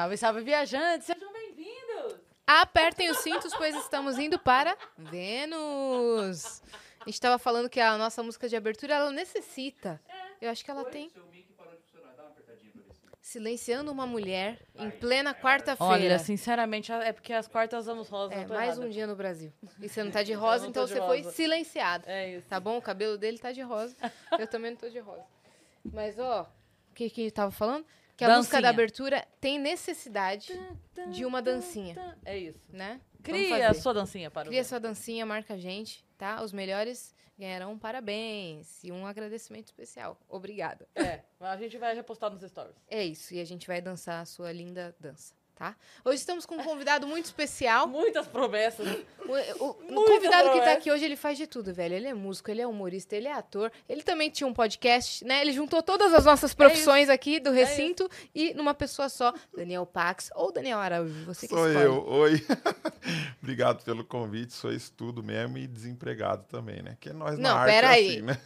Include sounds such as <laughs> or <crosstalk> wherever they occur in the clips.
Salve, salve, viajantes! Sejam bem-vindos! Apertem os cintos, pois estamos indo para Vênus. A gente estava falando que a nossa música de abertura, ela necessita. Eu acho que ela tem. Silenciando uma mulher em plena Olha, quarta-feira. sinceramente, é porque as quartas anos rosas. É, mais errada. um dia no Brasil. E você não tá de rosa, então de você foi rosa. silenciado. É isso. Tá bom? O cabelo dele tá de rosa. Eu também não tô de rosa. Mas, ó, o que que eu tava falando? Que a Dancinha. música da abertura tem necessidade de uma dancinha, É isso. né? Cria a sua dancinha para o Cria sua dancinha, marca a gente, tá? Os melhores ganharão um parabéns e um agradecimento especial. Obrigada. É, a gente vai repostar nos stories. É isso, e a gente vai dançar a sua linda dança, tá? Hoje estamos com um convidado muito especial. <laughs> Muitas promessas. O, o- o convidado que tá promessa. aqui hoje, ele faz de tudo, velho. Ele é músico, ele é humorista, ele é ator. Ele também tinha um podcast, né? Ele juntou todas as nossas profissões aqui do recinto e numa pessoa só. Daniel Pax ou Daniel Araújo, você que Sou escolhe. eu. Oi. <laughs> Obrigado pelo convite. Sou estudo mesmo e desempregado também, né? Que nós Não, na arte pera é aí. assim, né?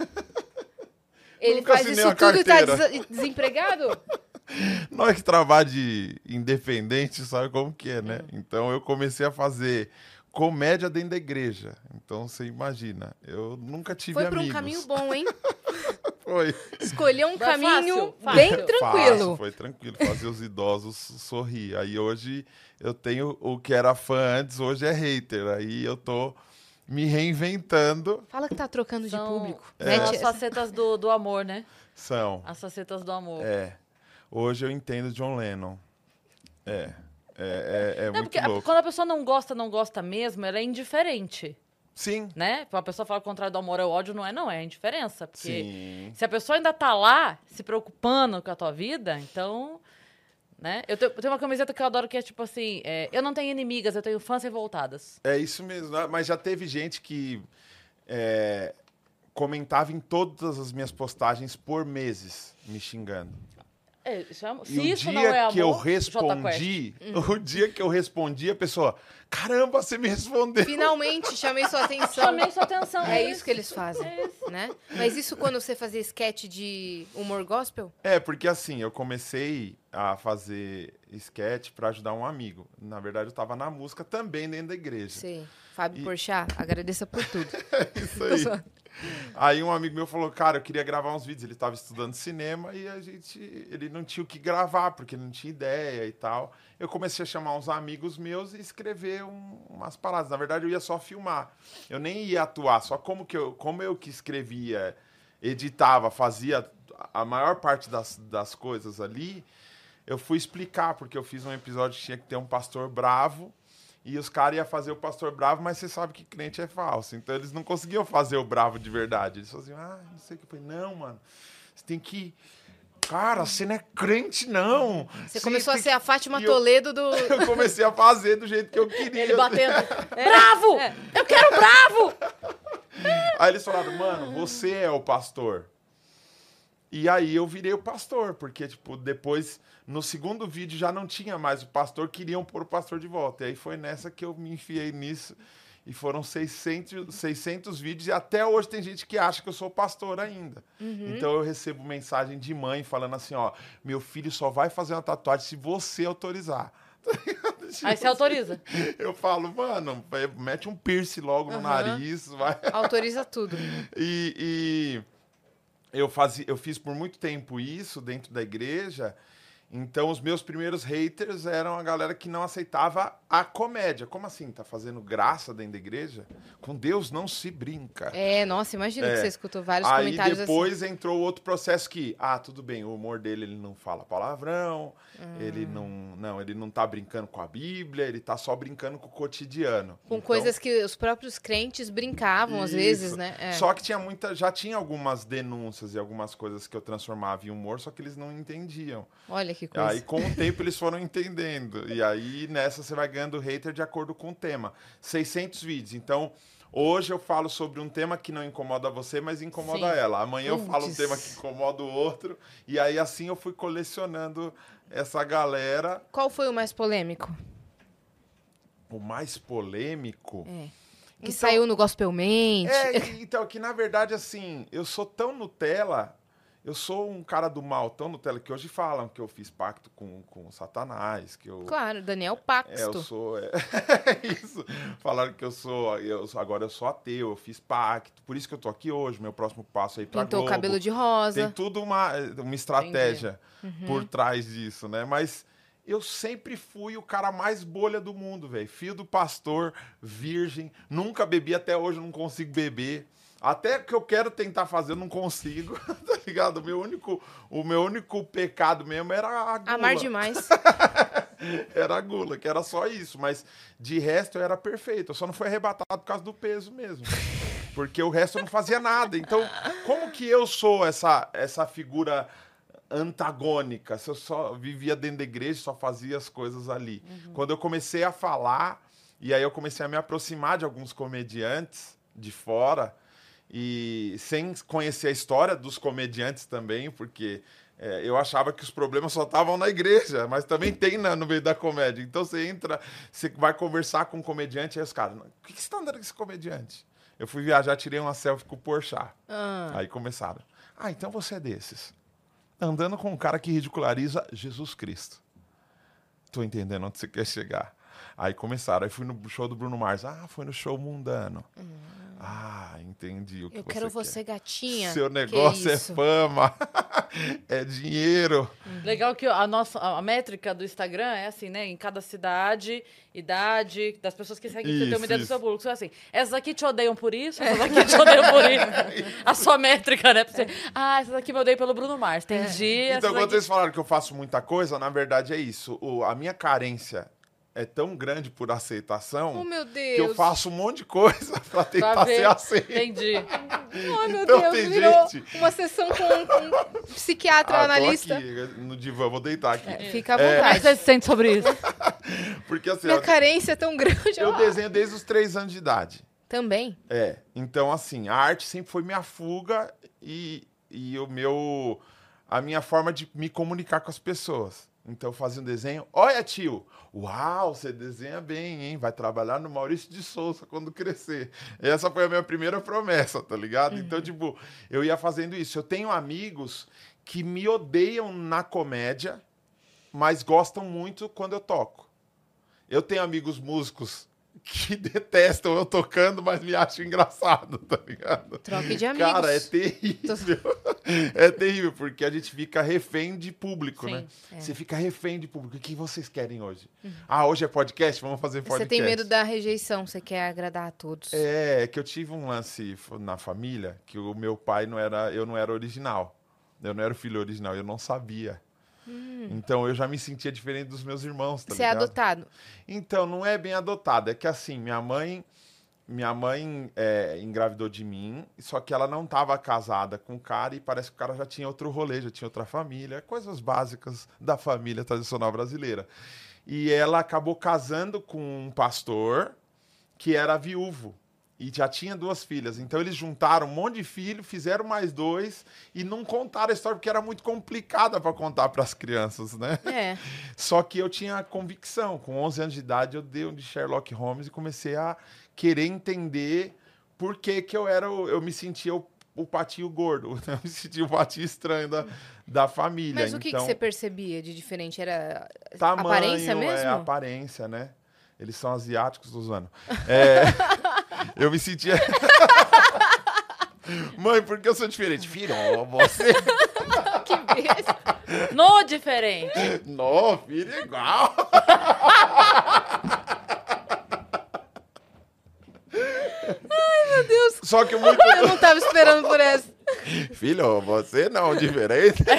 Ele Nunca faz isso tudo e tá des- desempregado? <laughs> <laughs> Nós que trabalhamos de independente, sabe como que é, né? Então eu comecei a fazer comédia dentro da igreja. Então você imagina, eu nunca tive Foi por um amigos. caminho bom, hein? <laughs> Foi. Escolheu um Foi caminho fácil, bem fácil. tranquilo. Fácil, foi tranquilo fazer os idosos sorrir. Aí hoje eu tenho o que era fã antes, hoje é hater. Aí eu tô me reinventando. Fala que tá trocando de São- público. São Mete as facetas do, do amor, né? São. As facetas do amor. É. Hoje eu entendo John Lennon. É. É, é, é Não, muito porque a- louco. quando a pessoa não gosta, não gosta mesmo, ela é indiferente, Sim. né? Uma pessoa fala o contrário do amor é o ódio, não é, não, é a indiferença. Porque Sim. se a pessoa ainda tá lá, se preocupando com a tua vida, então. Né? Eu tenho, eu tenho uma camiseta que eu adoro que é tipo assim: é, eu não tenho inimigas, eu tenho fãs revoltadas. É isso mesmo. né? Mas já teve gente que é, comentava em todas as minhas postagens por meses, me xingando. É, isso é- E se o isso dia não é amor, que eu respondi, o dia que eu respondi, a pessoa, caramba, você me respondeu. Finalmente chamei sua atenção. Chamei sua atenção. É isso que eles fazem, né? Mas isso quando você fazia sketch de humor gospel? É, porque assim, eu comecei a fazer sketch pra ajudar um amigo. Na verdade, eu tava na música também dentro da igreja. Sim. Fábio E- Porchat, agradeça por tudo. <laughs> Isso Tô aí. Aí um amigo meu falou, cara, eu queria gravar uns vídeos. Ele estava estudando cinema e a gente, ele não tinha o que gravar porque não tinha ideia e tal. Eu comecei a chamar uns amigos meus e escrever um- umas palavras. Na verdade, eu ia só filmar. Eu nem ia atuar. Só como que eu, como eu que escrevia, editava, fazia a maior parte das, das coisas ali, eu fui explicar porque eu fiz um episódio que tinha que ter um pastor bravo. E os caras iam fazer o pastor bravo, mas você sabe que crente é falso. Então eles não conseguiam fazer o bravo de verdade. Eles faziam, ah, não sei o que. Eu falei, não, mano. Você tem que. Cara, você não é crente, não. Você começou a ser a Fátima eu- Toledo do. que-" <laughs> Eu comecei a fazer do jeito que eu queria. Ele batendo. <laughs> Bravo! Eu quero bravo! Aí eles falaram, mano, você é o pastor. E aí eu virei o pastor, porque, tipo, depois, no segundo vídeo, já não tinha mais o pastor, queriam pôr o pastor de volta. E aí foi nessa que eu me enfiei nisso. E foram 600, 600 vídeos, e até hoje tem gente que acha que eu sou pastor ainda. Então eu recebo mensagem de mãe falando assim: ó, meu filho só vai fazer uma tatuagem se você autorizar. <laughs> Aí você autoriza. Eu falo, mano, mete um piercing logo no Aham. nariz, vai. Autoriza tudo. <laughs> E, e eu, fazia, eu fiz por muito tempo isso dentro da igreja. Então, os meus primeiros haters eram a galera que não aceitava a comédia. Como assim? Tá fazendo graça dentro da igreja? Com Deus não se brinca. É, nossa, imagina que É. você escutou vários Aí comentários depois entrou outro processo que, ah, tudo bem, o humor dele ele não fala palavrão, ele não, não, ele não tá brincando com a Bíblia, ele tá só brincando com o cotidiano. assim. Com Então- coisas que os próprios crentes brincavam às vezes, isso. né? É. Só que tinha muita, já tinha algumas denúncias e algumas coisas que eu transformava em humor, só que eles não entendiam. Olha que coisa. Aí com o <laughs> tempo eles foram entendendo. E aí nessa você vai ganhando hater de acordo com o tema. 600 vídeos. Então, hoje eu falo sobre um tema que não incomoda você, mas incomoda Sim. ela. Amanhã eu falo um Puts. tema que incomoda o outro. E aí assim eu fui colecionando essa galera. Qual foi o mais polêmico? O mais polêmico. É. Que Então- saiu no Gospel Mente. É, então, que na verdade, assim, eu sou tão Nutella eu sou um cara do mal tão Nutella que hoje falam que eu fiz pacto com, com Satanás, que eu. Claro, Daniel É, eu Paxto. sou. É, <laughs> isso. Falaram que eu sou. Eu, agora eu sou ateu, eu fiz pacto. Por isso que eu tô aqui hoje. Meu próximo passo é ir pra Pintou o Globo. cabelo de Tem rosa. tudo uma, uma estratégia Uhum. por trás disso, né? Mas eu sempre fui o cara mais bolha do mundo, velho. Filho do pastor, virgem, nunca bebi até hoje, não consigo beber. Até que eu quero tentar fazer, eu não consigo, <laughs> tá ligado? O meu único, o meu único pecado mesmo era a gula. Amar demais. <laughs> Era a gula, que era só isso. Mas de resto eu era perfeito. Eu só não fui arrebatado por causa do peso mesmo. Porque o resto eu não fazia nada. Então, como que eu sou essa, essa figura antagônica? Se eu só vivia dentro da igreja, só fazia as coisas ali. Quando eu comecei a falar, e aí eu comecei a me aproximar de alguns comediantes de fora, e sem conhecer a história dos comediantes também, porque é, eu achava que os problemas só estavam na igreja, mas também tem na- no meio da comédia. Então você entra, você vai conversar com um comediante, aí os caras, o que, que você tá andando com esse comediante? Eu fui viajar, tirei uma selfie com o Porchat. Ah, Aí começaram. Ah, então você é desses. Andando com um cara que ridiculariza Jesus Cristo. Tô entendendo onde você quer chegar. Aí começaram. Aí fui no show do Bruno Mars. Ah, foi no show mundano. Ah, entendi o que eu você quero quer. você, gatinha. Seu negócio é isso? fama. <laughs> é dinheiro. Legal que a nossa a métrica do Instagram é assim, né? Em cada cidade, idade, das pessoas que seguem, você tem Isso, uma ideia do isso. seu público. Então, assim, essas aqui te odeiam por isso, essas aqui te odeiam por <laughs> isso. A sua métrica, né? Você, ah, essas aqui me odeiam pelo Bruno Mars. Entendi. Então, quando aqui... vocês falaram que eu faço muita coisa, na verdade é isso. O- a minha carência é tão grande por aceitação Oh, meu que eu faço um monte de coisa <laughs> pra Pra tentar ver. ser aceito. Entendi. Ai, <laughs> meu Então, Deus, tem virou gente- uma sessão com, um psiquiatra, Ah, analista. aqui, no divã, vou deitar aqui. É, Fica à é que vontade. você se sente sobre isso? <laughs> Porque assim, Minha eu, carência é tão grande. eu ó. desenho desde os três anos de idade. Também. É, então assim, a arte sempre foi minha fuga e, e o meu a minha forma de me comunicar com as pessoas. Então eu fazia um desenho, olha tio, uau, você desenha bem, hein? Vai trabalhar no Maurício de Souza quando crescer. Essa foi a minha primeira promessa, tá ligado? Então, tipo, eu ia fazendo isso. Eu tenho amigos que me odeiam na comédia, mas gostam muito quando eu toco. Eu tenho amigos músicos que <laughs> detestam eu tocando, mas me acham engraçado, tá ligado? Troque de amigos. Cara, é terrível. é terrível, porque a gente fica refém de público, Sim, né? é. Você fica refém de público. O que vocês querem hoje? Ah, hoje é podcast? Vamos fazer Você podcast. tem medo da rejeição, você quer agradar a todos. É, é que eu tive um lance na família que o meu pai não era, eu não era original. Eu não era o filho original, eu não sabia. Então eu já me sentia diferente dos meus irmãos, tá Hum. você é ligado? adotado. Então, não é bem adotado. É que assim, minha mãe. Minha mãe é, engravidou de mim, só que ela não estava casada com o cara e parece que o cara já tinha outro rolê, já tinha outra família, coisas básicas da família tradicional brasileira. E ela acabou casando com um pastor que era viúvo e já tinha duas filhas. Então eles juntaram um monte de filho, fizeram mais dois e não contaram a história porque era muito complicada para contar para as crianças, né? É. <laughs> Só que eu tinha convicção. Com 11 anos de idade, eu dei um de Sherlock Holmes e comecei a querer entender por que, que eu era. Eu me sentia o, o patinho gordo. <laughs> Eu me sentia o patinho estranho da, da família. Mas o que, que então, você percebia de diferente? Era tamanho, aparência mesmo? É, aparência, né? Eles são asiáticos, tô zoando. <laughs> É, eu me sentia. <laughs> Mãe, por que eu sou diferente? Filho, você. <laughs> Que besta. No diferente. Não, filho, é igual. Meu Deus, Só que muito. eu não tava esperando por essa. Filho, você não, diferente. <laughs>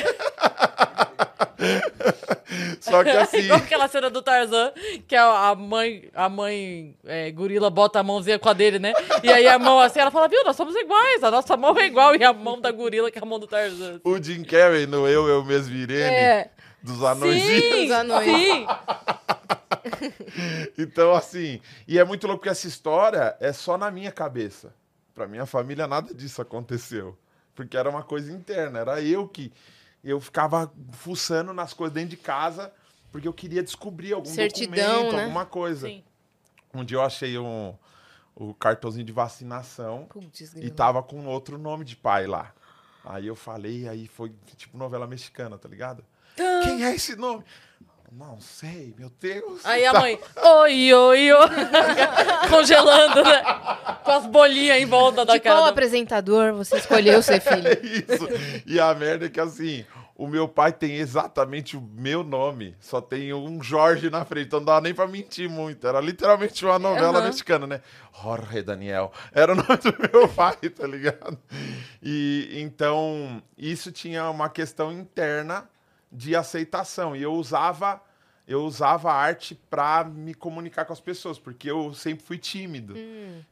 Só que <laughs> assim. Igual aquela cena do Tarzan, que a mãe, a mãe é, gorila bota a mãozinha com a dele, né? E aí a mão assim, ela fala, viu, nós somos iguais, a nossa mão é igual, e a mão da gorila que é a mão do Tarzan. O Jim Carrey no Eu, Eu Mesmo Irene, É. dos anõezinhos. Sim, <laughs> Os anões. sim. <laughs> Então, assim, e é muito louco que essa história é só na minha cabeça. Pra minha família, nada disso aconteceu. Porque era uma coisa interna, era eu que. Eu ficava fuçando nas coisas dentro de casa, porque eu queria descobrir algum Certidão, documento, né? alguma coisa. Sim. Um dia eu achei um, o cartãozinho de vacinação Putz, e tava com outro nome de pai lá. Aí eu falei, aí foi tipo novela mexicana, tá ligado? Ah. Quem é esse nome? Não sei, meu Deus. Aí a Tá. mãe, oi, oi, oi. <laughs> Congelando, né? Com as bolinhas em volta da De cara. qual do- apresentador você escolheu ser filho? É <laughs> isso. E a merda é que assim, o meu pai tem exatamente o meu nome. Só tem um Jorge na frente. Então não dava nem pra mentir muito. Era literalmente uma novela Aham. mexicana, né? Jorge Daniel. Era o <laughs> nome do meu pai, tá ligado? E então, isso tinha uma questão interna de aceitação. E eu usava. Eu usava a arte pra me comunicar com as pessoas, porque eu sempre fui tímido.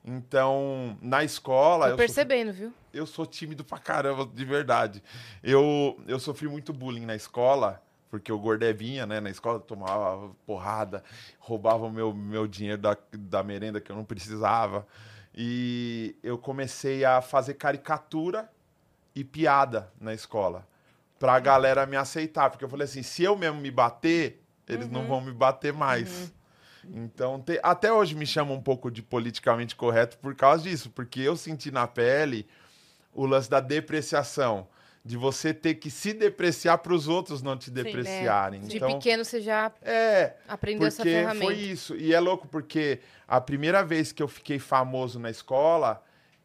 Então, na escola. Tô eu sofri- percebendo, viu? eu sou tímido pra caramba, de verdade. Eu, eu sofri muito bullying na escola, porque o gordevinha, né, na escola tomava porrada, roubava o meu, meu dinheiro da, da merenda que eu não precisava. E eu comecei a fazer caricatura e piada na escola, pra galera me aceitar. Porque eu falei assim, se eu mesmo me bater, eles não vão me bater mais. Então, te- até hoje me chamam um pouco de politicamente correto por causa disso, porque eu senti na pele o lance da depreciação, de você ter que se depreciar para os outros não te depreciarem. De então, pequeno você já é, aprendeu essa ferramenta. foi isso. E é louco porque a primeira vez que eu fiquei famoso na escola,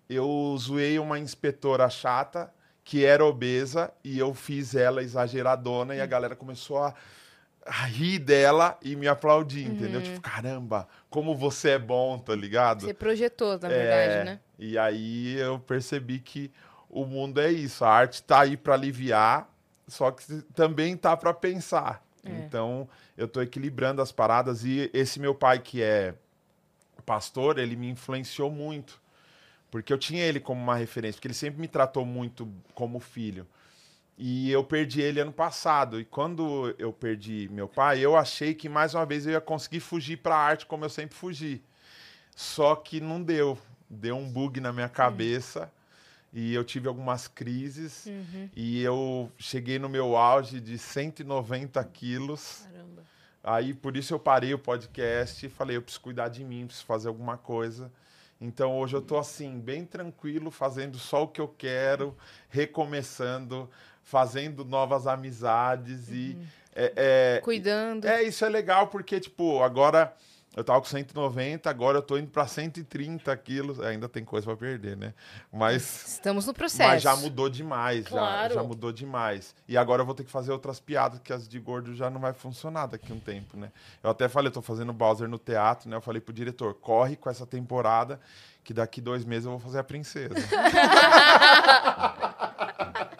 eu zoei uma inspetora chata que era obesa e eu fiz ela exageradona e a galera começou a a rir dela e me aplaudir, entendeu? Tipo, caramba, como você é bom, tá ligado? Você projetou, na É, verdade, né? E aí eu percebi que o mundo é isso. A arte tá aí para aliviar, só que também tá para pensar. É. Então eu tô equilibrando as paradas e esse meu pai que é pastor, ele me influenciou muito. Porque eu tinha ele como uma referência, porque ele sempre me tratou muito como filho. E eu perdi ele ano passado. E quando eu perdi meu pai, eu achei que mais uma vez eu ia conseguir fugir para a arte como eu sempre fugi. Só que não deu. Deu um bug na minha cabeça e eu tive algumas crises. Uhum. E eu cheguei no meu auge de 190 quilos. Caramba. Aí por isso eu parei o podcast e falei, eu preciso cuidar de mim, preciso fazer alguma coisa. Então hoje eu tô assim, bem tranquilo, fazendo só o que eu quero, recomeçando, fazendo novas amizades e é, é, Cuidando. é, isso é legal porque, tipo, agora eu tava com 190, agora eu tô indo pra 130 quilos. É, Ainda tem coisa pra perder, né? Mas, Estamos no processo. mas já mudou demais, já, Claro. já mudou demais. E agora eu vou ter que fazer outras piadas, que as de gordo já não vai funcionar daqui a um tempo, né? Eu até falei, eu tô fazendo Bowser no teatro, né? Eu falei pro diretor, corre com essa temporada, que daqui dois meses eu vou fazer a princesa. <laughs>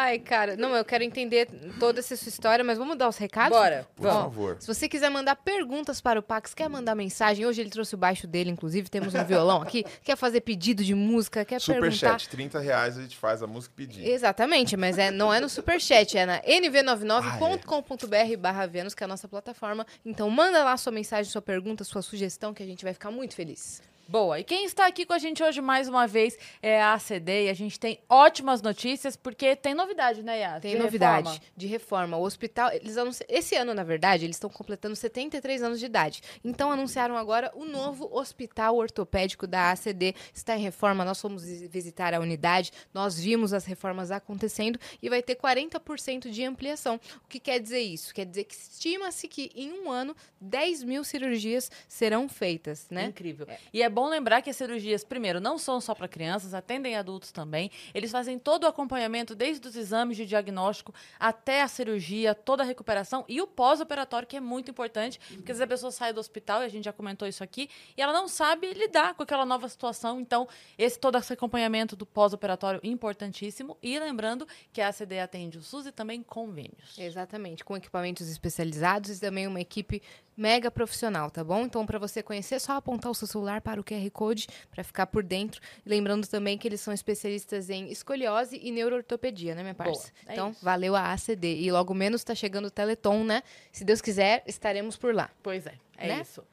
Ai, cara, não, eu quero entender toda essa sua história, mas vamos dar os recados? Bora, Por favor. Se você quiser mandar perguntas para o Pax, quer mandar mensagem, hoje ele trouxe o baixo dele, inclusive, temos um violão aqui, <laughs> quer fazer pedido de música, quer perguntar... Superchat, 30 reais a gente faz a música e pedir. Exatamente, mas é, não é no Superchat, é na nv99.com.br barra Vênus, que é a nossa plataforma. Então manda lá sua mensagem, sua pergunta, sua sugestão, que a gente vai ficar muito feliz. Boa. E quem está aqui com a gente hoje mais uma vez é a ACD e a gente tem ótimas notícias porque tem novidade, né, Yas? Tem De novidade reforma. de reforma. O hospital, eles anunci... esse ano, na verdade, eles estão completando 73 anos de idade. Então anunciaram agora o novo hospital ortopédico da ACD. Está em reforma, nós fomos vis- visitar a unidade, nós vimos as reformas acontecendo e vai ter 40% de ampliação. O que quer dizer isso? Quer dizer que estima-se que em um ano 10 mil cirurgias serão feitas, né? Incrível. E é bom lembrar que as cirurgias, primeiro, não são só para crianças, atendem adultos também. Eles fazem todo o acompanhamento, desde os exames de diagnóstico até a cirurgia, toda a recuperação e o pós-operatório, que é muito importante, porque às vezes a pessoa sai do hospital, e a gente já comentou isso aqui, e ela não sabe lidar com aquela nova situação. Então, esse todo esse acompanhamento do pós-operatório importantíssimo. E lembrando que a ACD atende o SUS e também convênios. Exatamente, com equipamentos especializados e também uma equipe mega profissional, tá bom? Então, para você conhecer, é só apontar o seu celular para o QR Code para ficar por dentro. Lembrando também que eles são especialistas em escoliose e neuroortopedia, né, minha Boa, parça? é então, isso. valeu a ACD. E logo menos tá chegando o Teleton, né? Se Deus quiser, estaremos por lá. Pois é, é Né? isso.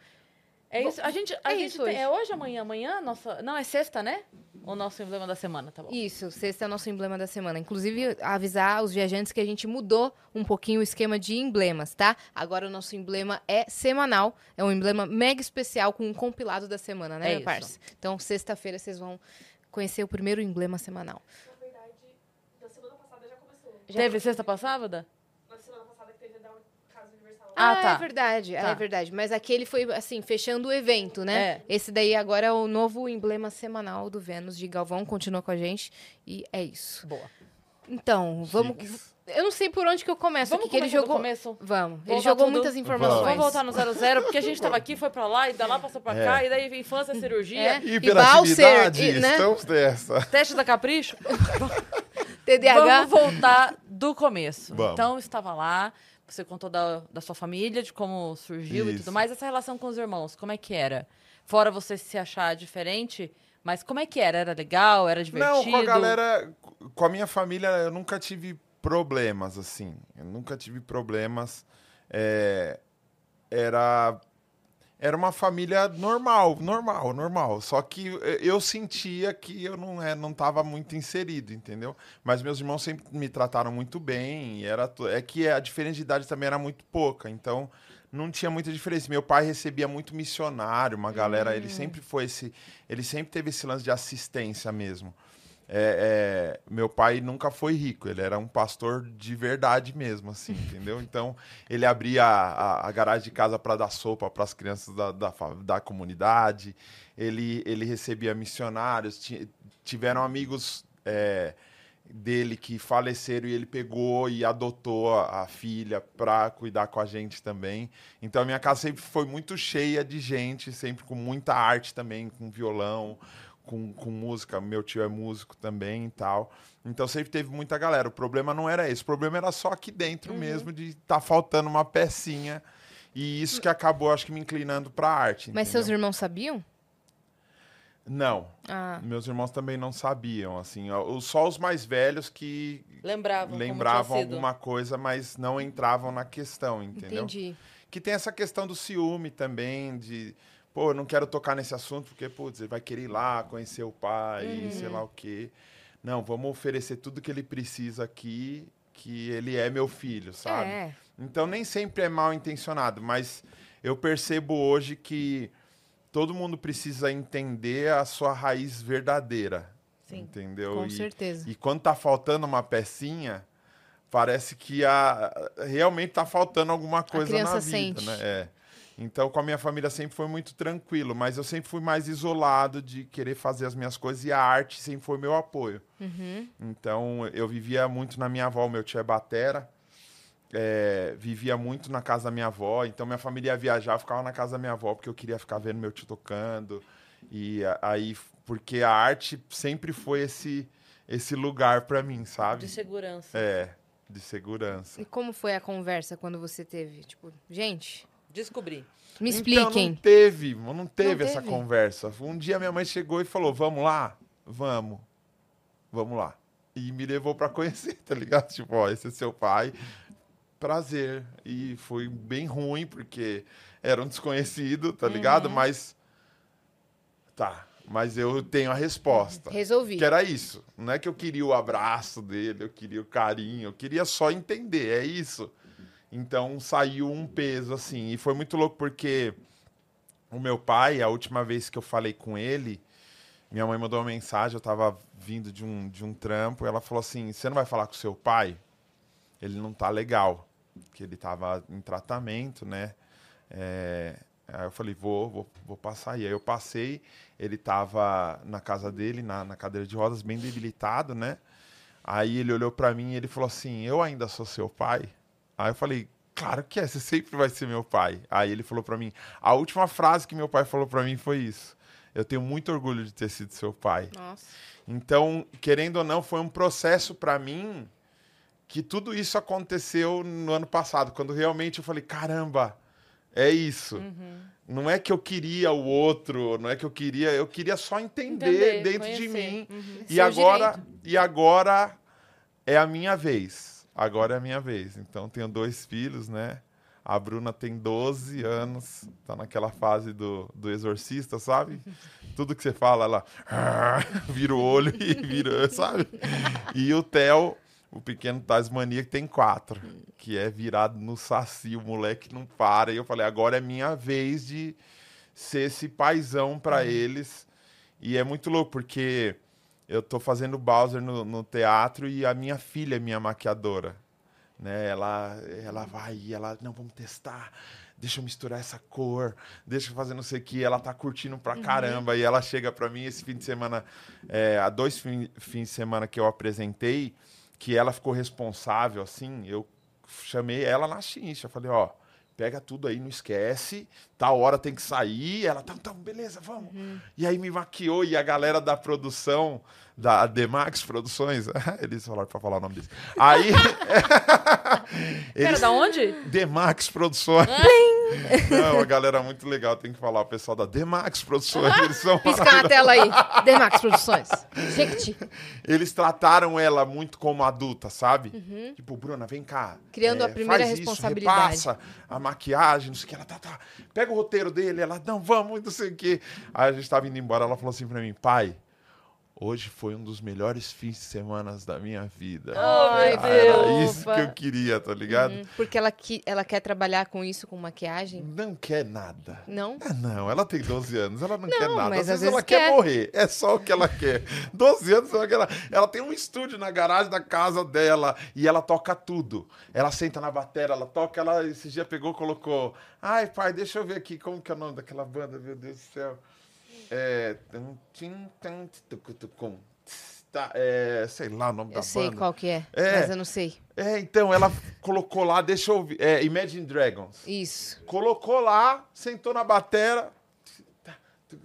É isso. A gente, a é gente isso tem- hoje. é hoje, amanhã, amanhã, nossa. Não, é sexta, né? O nosso emblema da semana, tá bom? Isso, sexta é o nosso emblema da semana. Inclusive, avisar os viajantes que a gente mudou um pouquinho o esquema de emblemas, tá? Agora o nosso emblema é semanal. É um emblema mega especial com um compilado da semana, né, É parça? Então, sexta-feira vocês vão conhecer o primeiro emblema semanal. Teve sexta passada? Na semana passada que teve da Casa Universal. Ah, Ah, tá. é verdade, Tá. é verdade. Mas aquele foi, assim, fechando o evento, né? É. Esse daí agora é o novo emblema semanal do Vênus de Galvão. Continua com a gente. E é isso. Boa. Então, vamos... Chiques. Eu não sei por onde que eu começo Vamos aqui, que ele jogou... começo? Vamos. Ele Voltar jogou tudo? muitas informações. Vamos voltar no 00, porque a gente tava aqui, foi pra lá, e da lá passou pra cá, É. e daí infância, cirurgia, É. Hiperatividade, Balser, e, né? estamos dessa. teste da capricho. <laughs> TDAH. Vamos voltar do começo. Vamos. Então, estava lá, você contou da, da sua família, de como surgiu e Isso. tudo mais. Essa relação com os irmãos, como é que era? Fora você se achar diferente, mas como é que era? Era legal? Era divertido? Não, com a galera, com a minha família, eu nunca tive problemas, assim. Eu nunca tive problemas. É, era, era uma família normal, normal, normal. Só que eu sentia que eu não é, não estava muito inserido, entendeu? Mas meus irmãos sempre me trataram muito bem. Era, é que a diferença de idade também era muito pouca. Então, não tinha muita diferença. Meu pai recebia muito missionário, uma galera. Ele sempre foi esse. Ele sempre teve esse lance de assistência mesmo. É, é, meu pai nunca foi rico, ele era um pastor de verdade mesmo, assim, <laughs> entendeu? Então, ele abria a, a- a garagem de casa para dar sopa para as crianças da, da, da comunidade, ele, ele recebia missionários, ti- tiveram amigos é, dele que faleceram e ele pegou e adotou a, a filha para cuidar com a gente também. Então, a minha casa sempre foi muito cheia de gente, sempre com muita arte também, com violão, com, com música, meu tio é músico também e tal. Então sempre teve muita galera. O problema não era esse, o problema era só aqui dentro mesmo, de estar faltando uma pecinha. E isso que acabou, acho que, me inclinando pra arte. Mas seus entendeu? irmãos sabiam? Não, Ah, meus irmãos também não sabiam, assim. Só os mais velhos que Lembravam lembravam alguma coisa, mas não entravam na questão, entendeu? entendi. Que tem essa questão do ciúme também, de, pô, eu não quero tocar nesse assunto, porque, putz, ele vai querer ir lá, conhecer o pai, Uhum. sei lá o quê. Não, vamos oferecer tudo que ele precisa aqui, que ele é meu filho, sabe? É. Então nem sempre é mal intencionado, mas eu percebo hoje que todo mundo precisa entender a sua raiz verdadeira. Sim. Entendeu? Com E- certeza. e quando tá faltando uma pecinha, parece que a, realmente tá faltando alguma coisa na vida, sente. né? É. Então, com a minha família sempre foi muito tranquilo, mas eu sempre fui mais isolado de querer fazer as minhas coisas e a arte sempre foi meu apoio. Uhum. Então, eu vivia muito na minha avó, meu tio é batera, é, vivia muito na casa da minha avó, então minha família ia viajar, eu ficava na casa da minha avó porque eu queria ficar vendo meu tio tocando. E aí, porque a arte sempre foi esse, esse lugar pra mim, sabe? De segurança. É, de segurança. E como foi a conversa quando você teve? Tipo, gente, Descobri. me Então, expliquem. não teve, não teve essa teve? conversa. Um dia minha mãe chegou e falou: Vamos lá? Vamos. Vamos lá. E me levou pra conhecer, tá ligado? Tipo, ó, esse é seu pai. Prazer. E foi bem ruim, porque era um desconhecido, tá ligado? Uhum. Mas. Tá. Mas eu tenho a resposta. Resolvi. Que era isso. Não é que eu queria o abraço dele, eu queria o carinho, eu queria só entender, é isso. Então saiu um peso assim. E foi muito louco porque o meu pai, a última vez que eu falei com ele, minha mãe mandou uma mensagem, eu tava vindo de um, de um trampo, ela falou assim: Você não vai falar com seu pai? Ele não tá legal. Que ele tava em tratamento, né? É, Aí eu falei, vou, vou, vou passar. E aí eu passei, ele tava na casa dele, na, na cadeira de rodas, bem debilitado, né? Aí ele olhou pra mim e ele falou assim, eu ainda sou seu pai? Aí eu falei, claro que é, você sempre vai ser meu pai. Aí ele falou pra mim, a última frase que meu pai falou pra mim foi isso. Eu tenho muito orgulho de ter sido seu pai. Nossa. Então, querendo ou não, foi um processo pra mim que tudo isso aconteceu no ano passado, quando realmente eu falei, caramba, é isso. Uhum. Não é que eu queria o outro, não é que eu queria, eu queria só entender, Entender, dentro de conhecer. mim. Uhum. E Seu agora, direito. e agora é a minha vez. Agora é a minha vez. Então tenho dois filhos, né? A Bruna tem 12 anos, tá naquela fase do, do exorcista, sabe? Tudo que você fala, ela <laughs> vira o olho e vira, sabe? E o Theo, o pequeno Tasmania, que tem quatro, que é virado no saci, o moleque não para. E eu falei, agora é minha vez de ser esse paizão para eles. E é muito louco, porque eu tô fazendo Bowser no, no teatro e a minha filha é minha maquiadora. Né? Ela, ela vai ela, não, vamos testar. Deixa eu misturar essa cor, deixa eu fazer não sei o que. Ela tá curtindo pra caramba. E ela chega pra mim esse fim de semana, é, há dois fim- fins de semana que eu apresentei, que ela ficou responsável, assim, eu chamei ela na chincha. Falei, ó, pega tudo aí, não esquece, tal hora tem que sair. Ela, tá, tá, beleza, vamos. E aí me maquiou e a galera da produção, da Demax Produções, <laughs> eles falaram pra falar o nome deles. Aí. <laughs> Eles, da onde? Demax Produções. Não, a galera é muito legal, tem que falar. O pessoal da Demax Produções, eles são Pisca na tela aí. Demax Produções. Gente, Eles trataram ela muito como adulta, sabe? Tipo, Bruna, vem cá. Uhum. Criando a primeira faz responsabilidade. Isso, repassa a maquiagem, não sei o que. Ela tá, tá. Pega o roteiro dele. Ela, não, vamos, não sei o que. Aí a gente tava indo embora. Ela falou assim pra mim, pai. Hoje foi um dos melhores fins de semana da minha vida. Ai, Era Deus. isso que eu queria, tá ligado? hum, porque ela, que, ela quer trabalhar com isso, com maquiagem? Não quer nada. Não? Ah, não, ela tem 12 anos, ela não, quer nada. mas Às às vezes ela vezes quer. quer. morrer, é só o que ela quer. 12 anos, ela, quer- ela tem um estúdio na garagem da casa dela e ela toca tudo. Ela senta na bateria, ela toca, ela esse dia pegou, colocou. Ai, pai, deixa eu ver aqui como que é o nome daquela banda, meu Deus do céu. É. Tá, é, sei lá o nome da Eu sei banda. qual que é, É. mas eu não sei. É, então, ela colocou lá, deixa eu ouvir. É, Imagine Dragons. Isso. Colocou lá, sentou na batera.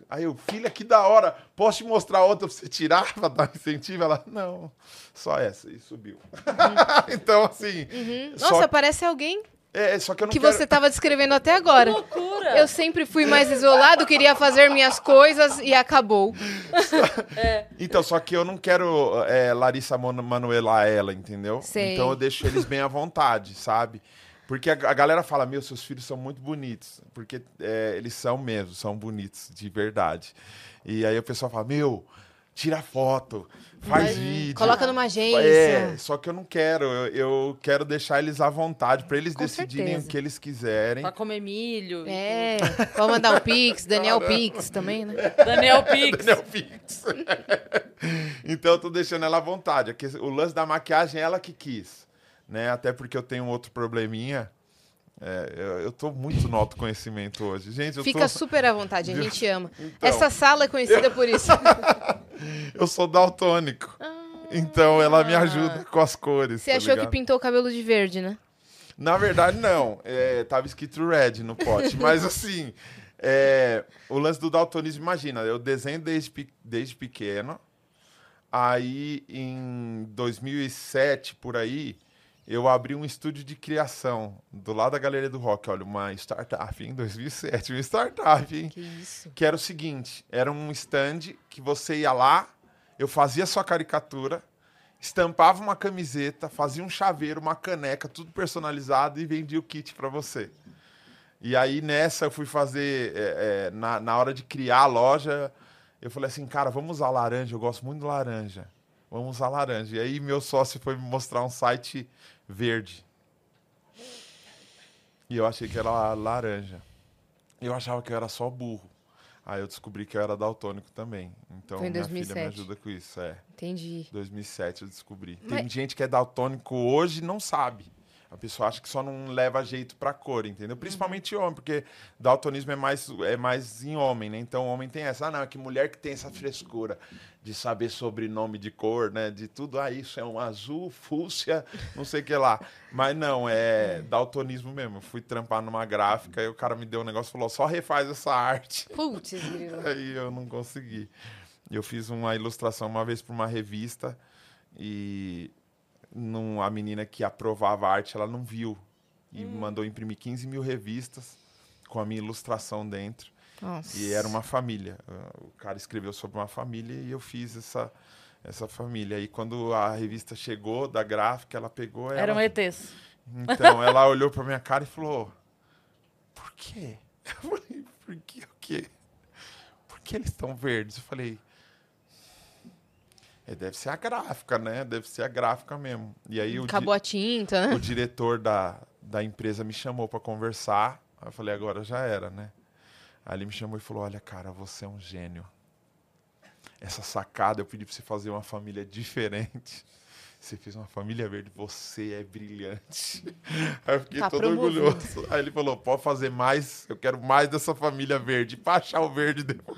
Aí eu, filha, que da hora. Posso te mostrar outra pra você tirar, pra dar incentivo? Ela, não, só essa. E subiu. <laughs> então, assim. Nossa, Só, parece alguém é, só que eu não que quero... você tava descrevendo até <laughs> agora. Loucura. Eu sempre fui mais isolado, queria fazer minhas coisas e acabou. <laughs> Então, só que eu não quero é, Larissa Manoela ela, entendeu? Sei. Então eu deixo eles bem à vontade, sabe? Porque a, a galera fala, meu, seus filhos são muito bonitos. Porque é, eles são mesmo, são bonitos, de verdade. E aí o pessoal fala, meu, tira foto, faz Mas, vídeo. Coloca numa agência. É, só que eu não quero. Eu, eu quero deixar eles à vontade, pra eles Com decidirem certeza. o que eles quiserem. Pra comer milho. É, pode mandar um <laughs> <laughs> Pix, Daniel Pix também, né? Daniel Pix. Daniel Pix. então eu tô deixando ela à vontade. Aqui, O lance da maquiagem é ela que quis. Né? Até porque eu tenho um outro probleminha. É, eu, eu tô muito no autoconhecimento hoje. Gente, eu, Fica tô, super à vontade, a gente <laughs> ama. Então. Essa sala é conhecida por isso. Eu sou daltônico. Então ela me ajuda com as cores. Ah. Você tá achou que ligado? pintou o cabelo de verde, né? Na verdade, não. É, tava escrito red no pote. <laughs> Mas assim, é, o lance do daltonismo, imagina, eu desenho desde, desde pequeno. Aí, em 2007, por aí, eu abri um estúdio de criação do lado da Galeria do Rock. Olha, uma startup em 2007. Uma startup, hein? Que isso. que era o seguinte: era um stand que você ia lá, eu fazia sua caricatura, estampava uma camiseta, fazia um chaveiro, uma caneca, tudo personalizado e vendia o kit para você. E aí nessa eu fui fazer, é, é, na, na hora de criar a loja, eu falei assim, cara, vamos usar laranja, eu gosto muito de laranja. Vamos usar laranja. E aí meu sócio foi me mostrar um site verde. E eu achei que era laranja. Eu achava que eu era só burro. Aí eu descobri que eu era daltônico também. Então Foi em minha filha me 2007. ajuda com isso. É, Entendi. 2007 eu descobri. Mas- Tem gente que é daltônico hoje e não sabe. A pessoa acha que só não leva jeito pra cor, entendeu? Principalmente homem, porque daltonismo é mais, é mais em homem, né? Então homem tem essa. Ah, não, é que mulher que tem essa frescura de saber sobrenome de cor, né? De tudo. Ah, isso é um azul, fúcsia, não sei o que lá. Mas não, é daltonismo mesmo. Eu fui trampar numa gráfica e o cara me deu um negócio e falou: só refaz essa arte. Putz. <laughs> Aí eu não consegui. Eu fiz uma ilustração uma vez para uma revista e não, a menina que aprovava a arte, ela não viu. E me mandou imprimir 15 mil revistas com a minha ilustração dentro. Nossa. E era uma família. O cara escreveu sobre uma família e eu fiz essa, essa família. E quando a revista chegou da gráfica, ela pegou... Eram ela, ETs. Então, <laughs> ela olhou pra minha cara e falou: Por quê? <laughs> Eu falei: Por que o quê? Por que eles estão verdes? Eu falei: Deve ser a gráfica, né? Deve ser a gráfica mesmo. E aí Acabou a tinta, né? o diretor da, da empresa me chamou pra conversar. Aí eu falei: Agora já era, né? Aí ele me chamou e falou: Olha, cara, você é um gênio. essa sacada, eu pedi pra você fazer uma família diferente. <laughs> Você fez uma família verde, você é brilhante. <laughs> Aí eu fiquei Tá todo promovido. orgulhoso. Aí ele falou: pode fazer mais, eu quero mais dessa família verde. Pra achar o verde depois.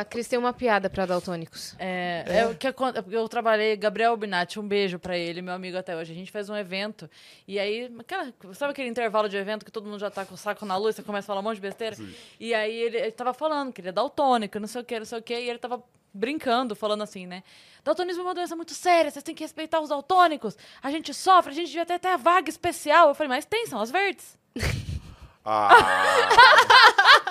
A Cris tem uma piada pra daltônicos. É, é o que acon- eu trabalhei, Gabriel Binatti, um beijo pra ele, meu amigo até hoje. A gente fez um evento e aí, aquela, sabe aquele intervalo de evento que todo mundo já tá com o saco na luz, você começa a falar um monte de besteira? E aí ele, ele tava falando que ele é daltônico, não sei o que, não sei o que, e ele tava brincando, falando assim, né? Daltonismo é uma doença muito séria, vocês têm que respeitar os daltônicos. A gente sofre, a gente devia ter até vaga especial. Eu falei, mas tem, são as verdes. Ah. <laughs>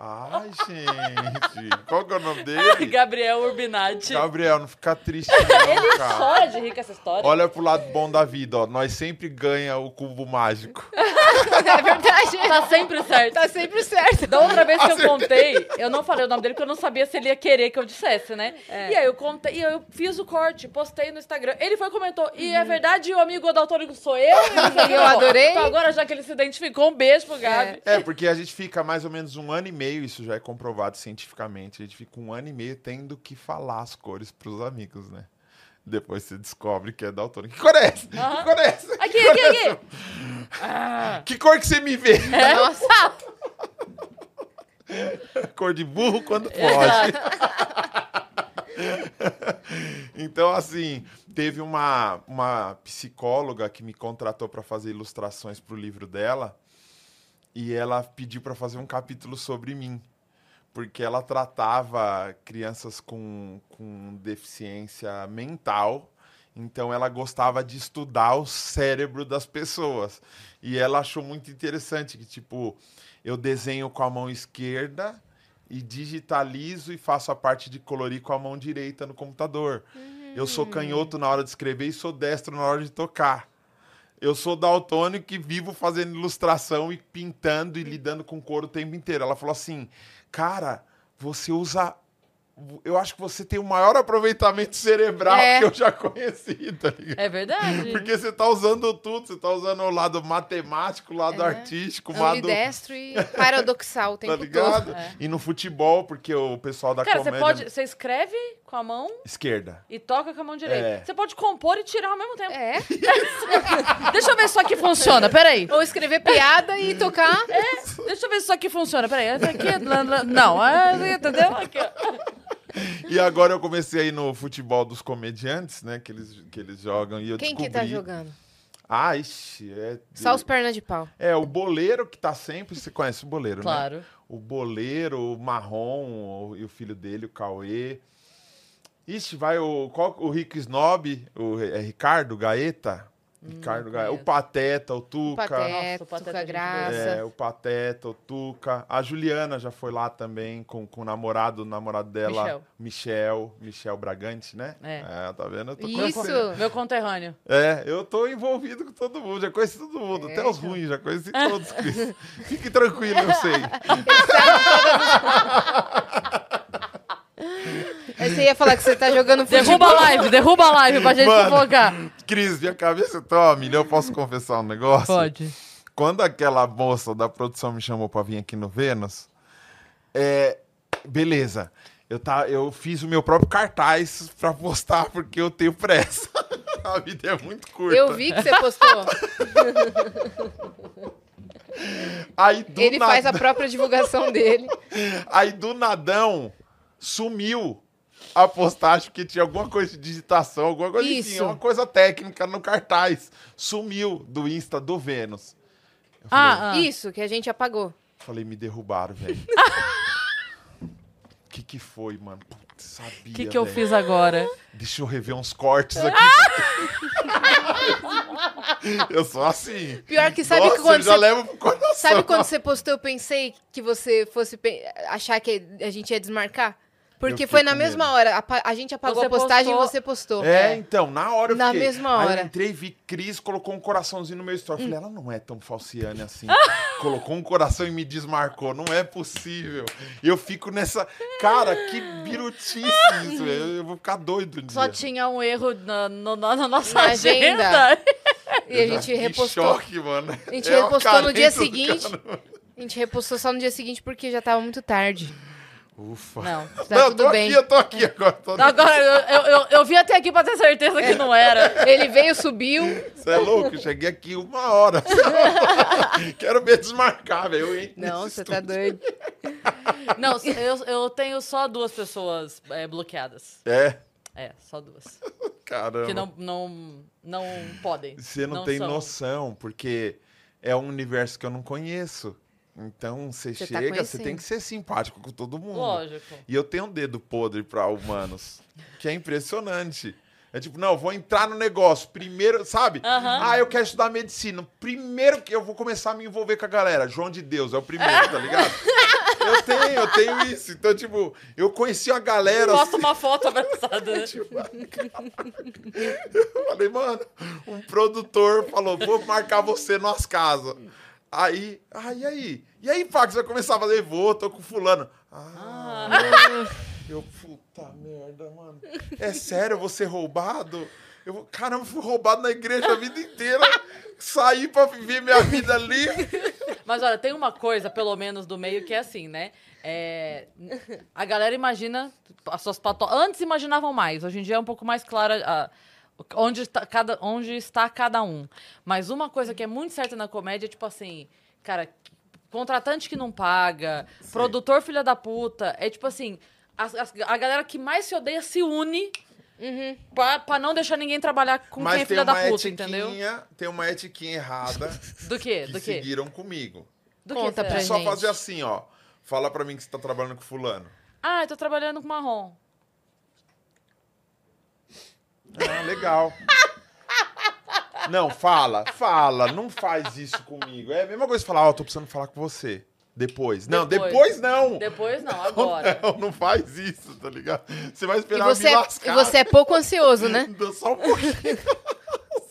Ai, gente. Qual que é o nome dele? <laughs> Gabriel Urbinati. Gabriel, não fica triste <laughs> não, Ele cara. chora de rir com essa história. Olha pro lado bom da vida, ó. Nós sempre ganha o cubo mágico. <laughs> É verdade. Tá sempre certo. Tá sempre certo. Da outra vez que eu contei, eu não falei o nome dele porque eu não sabia se ele ia querer que eu dissesse, né? É. E aí eu contei, e eu fiz o corte, postei no Instagram. Ele foi e comentou, e é verdade, o amigo odontólogo sou eu? E que. Eu adorei. Então agora, já que ele se identificou, um beijo pro Gabi. É, porque a gente fica mais ou menos um ano e meio, isso já é comprovado cientificamente. A gente fica um ano e meio tendo que falar as cores pros amigos, né? Depois você descobre que é daltônico. Que cor é essa? Que Aham. cor é essa? Aqui, Que cor aqui, é aqui. essa? Que cor que você me vê? Nossa. <laughs> Cor de burro quando pode. <laughs> então, assim, teve uma, uma psicóloga que me contratou para fazer ilustrações para o livro dela e ela pediu para fazer um capítulo sobre mim. Porque ela tratava crianças com, com deficiência mental, então ela gostava de estudar o cérebro das pessoas. E ela achou muito interessante que, tipo, eu desenho com a mão esquerda e digitalizo e faço a parte de colorir com a mão direita no computador. Eu sou canhoto na hora de escrever e sou destro na hora de tocar. Eu sou daltônico e vivo fazendo ilustração e pintando e lidando com cor o tempo inteiro. Ela falou assim, cara, você usa... Eu acho que você tem o maior aproveitamento cerebral É. que eu já conheci, tá ligado? É verdade. Porque você tá usando tudo, você tá usando o lado matemático, o lado É. artístico, o lado. Ambidestro e <laughs> paradoxal o Tá tempo ligado? todo. É. E no futebol, porque o pessoal da Cara, você comédia. pode. Você escreve com a mão Esquerda. e toca com a mão direita. É. Você pode compor e tirar ao mesmo tempo. É. <laughs> Deixa eu ver se isso aqui funciona, peraí. Ou escrever piada e tocar. Deixa eu ver se isso aqui funciona, peraí. Essa aqui, lá, lá, não, é, entendeu? Aqui. E agora eu comecei aí no futebol dos comediantes, né? Que eles, que eles jogam. E eu Quem que descobri... tá jogando? Ah, ixi, é. Só os pernas de pau. É, o boleiro que tá sempre. Você conhece o boleiro, né? Claro. O boleiro, o marrom o- e o filho dele, o Cauê. Ixi, vai o. Qual, o Rico Snob, o é Ricardo Gaeta? Ricardo Gaeta. O. Pateta, o Tuca. Pateta, Nossa, o Pateta é Graça. É, o Pateta, o Tuca. A Juliana já foi lá também com, com o namorado, o namorado dela, Michel. Michel, Michel Bragante, né? É. tá vendo? Eu tô Isso. Meu conterrâneo. É, eu tô envolvido com todo mundo, já conheci todo mundo, É, até os então. ruins, já conheci todos, Cris. Fique tranquilo, eu sei. <laughs> <laughs> Aí você ia falar que você tá jogando futebol. <laughs> Derruba a live, derruba a live pra gente Mano. fofocar. Cris, minha cabeça tá milhão, eu posso confessar um negócio? Pode. Quando aquela moça da produção me chamou pra vir aqui no Vênus, é, beleza. Eu, tá, eu fiz o meu próprio cartaz pra postar, porque eu tenho pressa. <laughs> A vida é muito curta. Eu vi que você postou. Aí, do Ele faz a própria divulgação dele. Aí do nadão sumiu a postagem porque tinha alguma coisa de digitação, alguma coisa enfim, Isso. uma coisa técnica no cartaz. Sumiu do Insta do Vênus. Eu falei, Ah, ah. Isso, que a gente apagou. falei, me derrubaram, velho. O <laughs> que que foi, mano? Putz, sabia, O que, que eu fiz agora? Deixa eu rever uns cortes aqui. <laughs> eu sou assim. Pior que sabe Nossa, que quando eu já você... levo pro coração. Sabe quando você postou, eu pensei que você fosse pe- achar que a gente ia desmarcar? Porque foi na mesma medo. hora. A, a gente apagou Você a postagem postou- e você postou. É, então, na hora eu Na fiquei. mesma Aí hora. eu entrei, vi Cris, colocou um coraçãozinho no meu story. Eu falei, ela não é tão falciane assim. <laughs> colocou um coração e me desmarcou. Não é possível. E eu fico nessa. Cara, que birutice isso. Eu, eu vou ficar doido um Só dia. tinha um erro na, no- na- na nossa Na agenda. agenda. E a gente Que repostou. choque, mano. A gente É repostou no dia seguinte. cara. A gente repostou só no dia seguinte porque já tava muito tarde. Ufa. Não. Tá não, tudo tô bem. aqui, eu tô aqui agora. Tô... Agora, eu, eu, eu, eu vim até aqui pra ter certeza que não era. Ele veio, subiu. Você é louco? Eu cheguei aqui uma hora. <laughs> Quero ver desmarcar, velho. Eu Não, você tá doido. Não, eu, eu tenho só duas pessoas é, bloqueadas. É, É, só duas. caramba. Que não, não, não podem. Você não, tem são. noção, porque é um universo que eu não conheço. Então, você, Você tá chega, você conhecendo. tem que ser simpático com todo mundo. Lógico. E eu tenho um dedo podre pra humanos, que é impressionante. É tipo, não, eu vou entrar no negócio. Primeiro, sabe? Aham. Ah, eu quero estudar medicina. Primeiro que eu vou começar a me envolver com a galera. João de Deus é o primeiro, tá ligado? <laughs> eu tenho, eu tenho isso. Então, tipo, eu conheci a galera. Posta uma foto abraçada, né? <laughs> Tipo, eu falei, mano, um produtor falou, vou marcar você nas casas. Aí, ah, e aí? E aí, Pax, vai começar a fazer, vou, tô com fulano. Ah, eu, puta merda, mano. É sério, eu vou ser roubado? Eu vou, caramba, fui roubado na igreja a vida inteira. Saí pra viver minha vida ali. Mas olha, tem uma coisa, pelo menos, do meio que é assim, né? É, a galera imagina as suas pató... Antes imaginavam mais, hoje em dia é um pouco mais clara a- onde, está cada, onde está cada um. Mas uma coisa que é muito certa na comédia é tipo assim, cara, contratante que não paga, produtor filha da puta, é tipo assim, as- as- a galera que mais se odeia se une pra, pra não deixar ninguém trabalhar com quem Mas é tem filha da puta, entendeu? tem uma etiquinha errada Do quê? que Do quê? seguiram comigo. Do Conta que pra É só gente. fazer assim, ó. Fala pra mim que você tá trabalhando com fulano. Ah, eu tô trabalhando com marrom. Ah, legal. Não, fala, fala, não faz isso comigo. É a mesma coisa que falar, ó, tô precisando falar com você. Depois. Não, Depois. depois não. Depois não, agora. Não, não faz isso, tá ligado? Você vai E esperar você, me é, lascar. e você é pouco ansioso, né? <laughs> Só um pouquinho.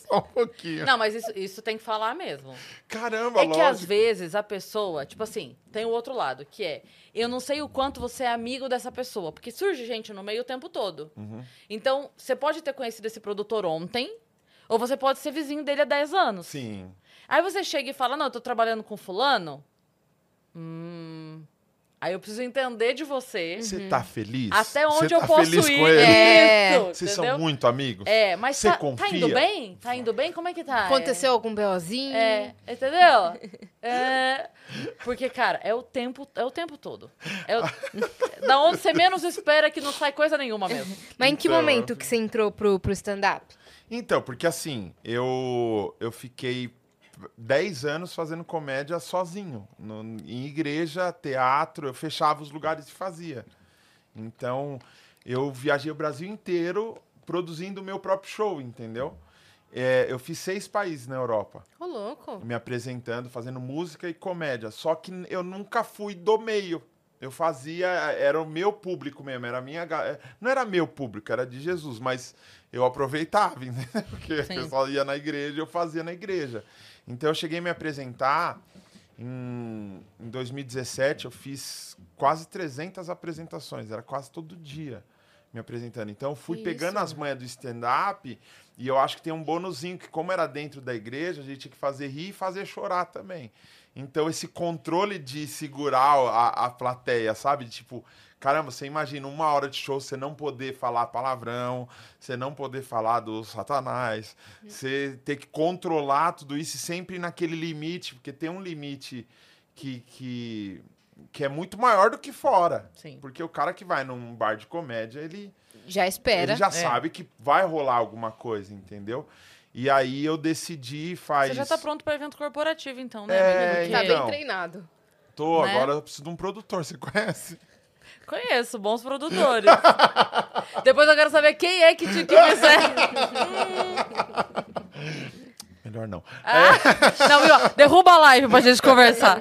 <laughs> Só um pouquinho. Não, mas isso, isso tem que falar mesmo. Caramba, É que às lógico. vezes a pessoa, tipo assim, tem o outro lado, que é, eu não sei o quanto você é amigo dessa pessoa, porque surge gente no meio o tempo todo. Uhum. Então, você pode ter conhecido esse produtor ontem, ou você pode ser vizinho dele há 10 anos. Sim. Aí você chega e fala, não, eu tô trabalhando com fulano. Hum. Aí eu preciso entender de você Você tá feliz? até onde Você eu tá posso feliz ir. com ele? É. Vocês são muito amigos? É, mas Você tá, tá confia? indo bem? Tá indo bem? Como é que tá? Aconteceu algum BOzinho? É, entendeu? É, porque, cara, é o tempo, é o tempo todo. É o- da onde você menos espera que não sai coisa nenhuma mesmo. Mas em que Então, momento que você entrou pro, pro stand-up? Então, porque assim, eu, eu fiquei 10 anos fazendo comédia sozinho. no- em igreja, teatro, eu fechava os lugares e fazia. Então, eu viajei o Brasil inteiro produzindo o meu próprio show, entendeu? É, eu fiz seis países na Europa, Ô, louco. me apresentando, fazendo música e comédia. Só que eu nunca fui do meio. Eu fazia, era o meu público mesmo, era a minha. ga- Não era meu público, era de Jesus, mas eu aproveitava, <laughs> entendeu? Porque Sim. o pessoal ia na igreja, eu fazia na igreja. Então eu cheguei a me apresentar em, em 2017, eu fiz quase 300 apresentações, era quase todo dia me apresentando. Então eu fui Que pegando isso? as manhas do stand-up e eu acho que tem um bônusinho que, como era dentro da igreja, a gente tinha que fazer rir e fazer chorar também. Então, esse controle de segurar a, a plateia, sabe? Tipo, caramba, você imagina uma hora de show você não poder falar palavrão, você não poder falar do satanás, você ter que controlar tudo isso e sempre naquele limite, porque tem um limite que, que, que é muito maior do que fora. Sim. Porque o cara que vai num bar de comédia, ele, Já espera. ele já É. sabe que vai rolar alguma coisa, entendeu? E aí eu decidi faz. Você já tá pronto para evento corporativo, então, né, É, amigo? Tá Porque- então. bem treinado. Tô, né? agora eu preciso de um produtor, você <laughs> conhece? Conheço, bons produtores. <laughs> Depois eu quero saber quem é que te que fizer. <laughs> Melhor não. Ah, não? Derruba a live pra gente conversar.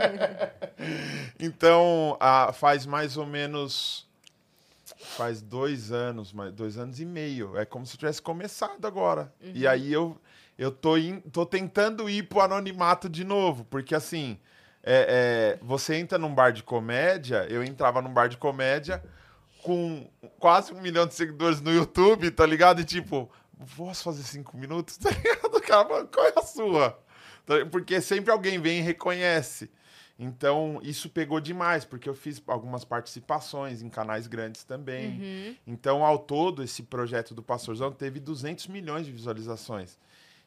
Então, ah, faz mais ou menos. Faz dois anos, dois anos e meio. É como se eu tivesse começado agora. E aí eu, eu tô, in- tô tentando ir pro anonimato de novo. Porque assim, é, é, você entra num bar de comédia, eu entrava num bar de comédia com quase um milhão de seguidores no YouTube, tá ligado? E tipo, posso fazer cinco minutos? <laughs> Tá ligado? Cara qual é a sua? Tá- Porque sempre alguém vem e reconhece. Então, isso pegou demais, porque eu fiz algumas participações em canais grandes também. Uhum. Então, ao todo, esse projeto do Pastorzão teve 200 milhões de visualizações.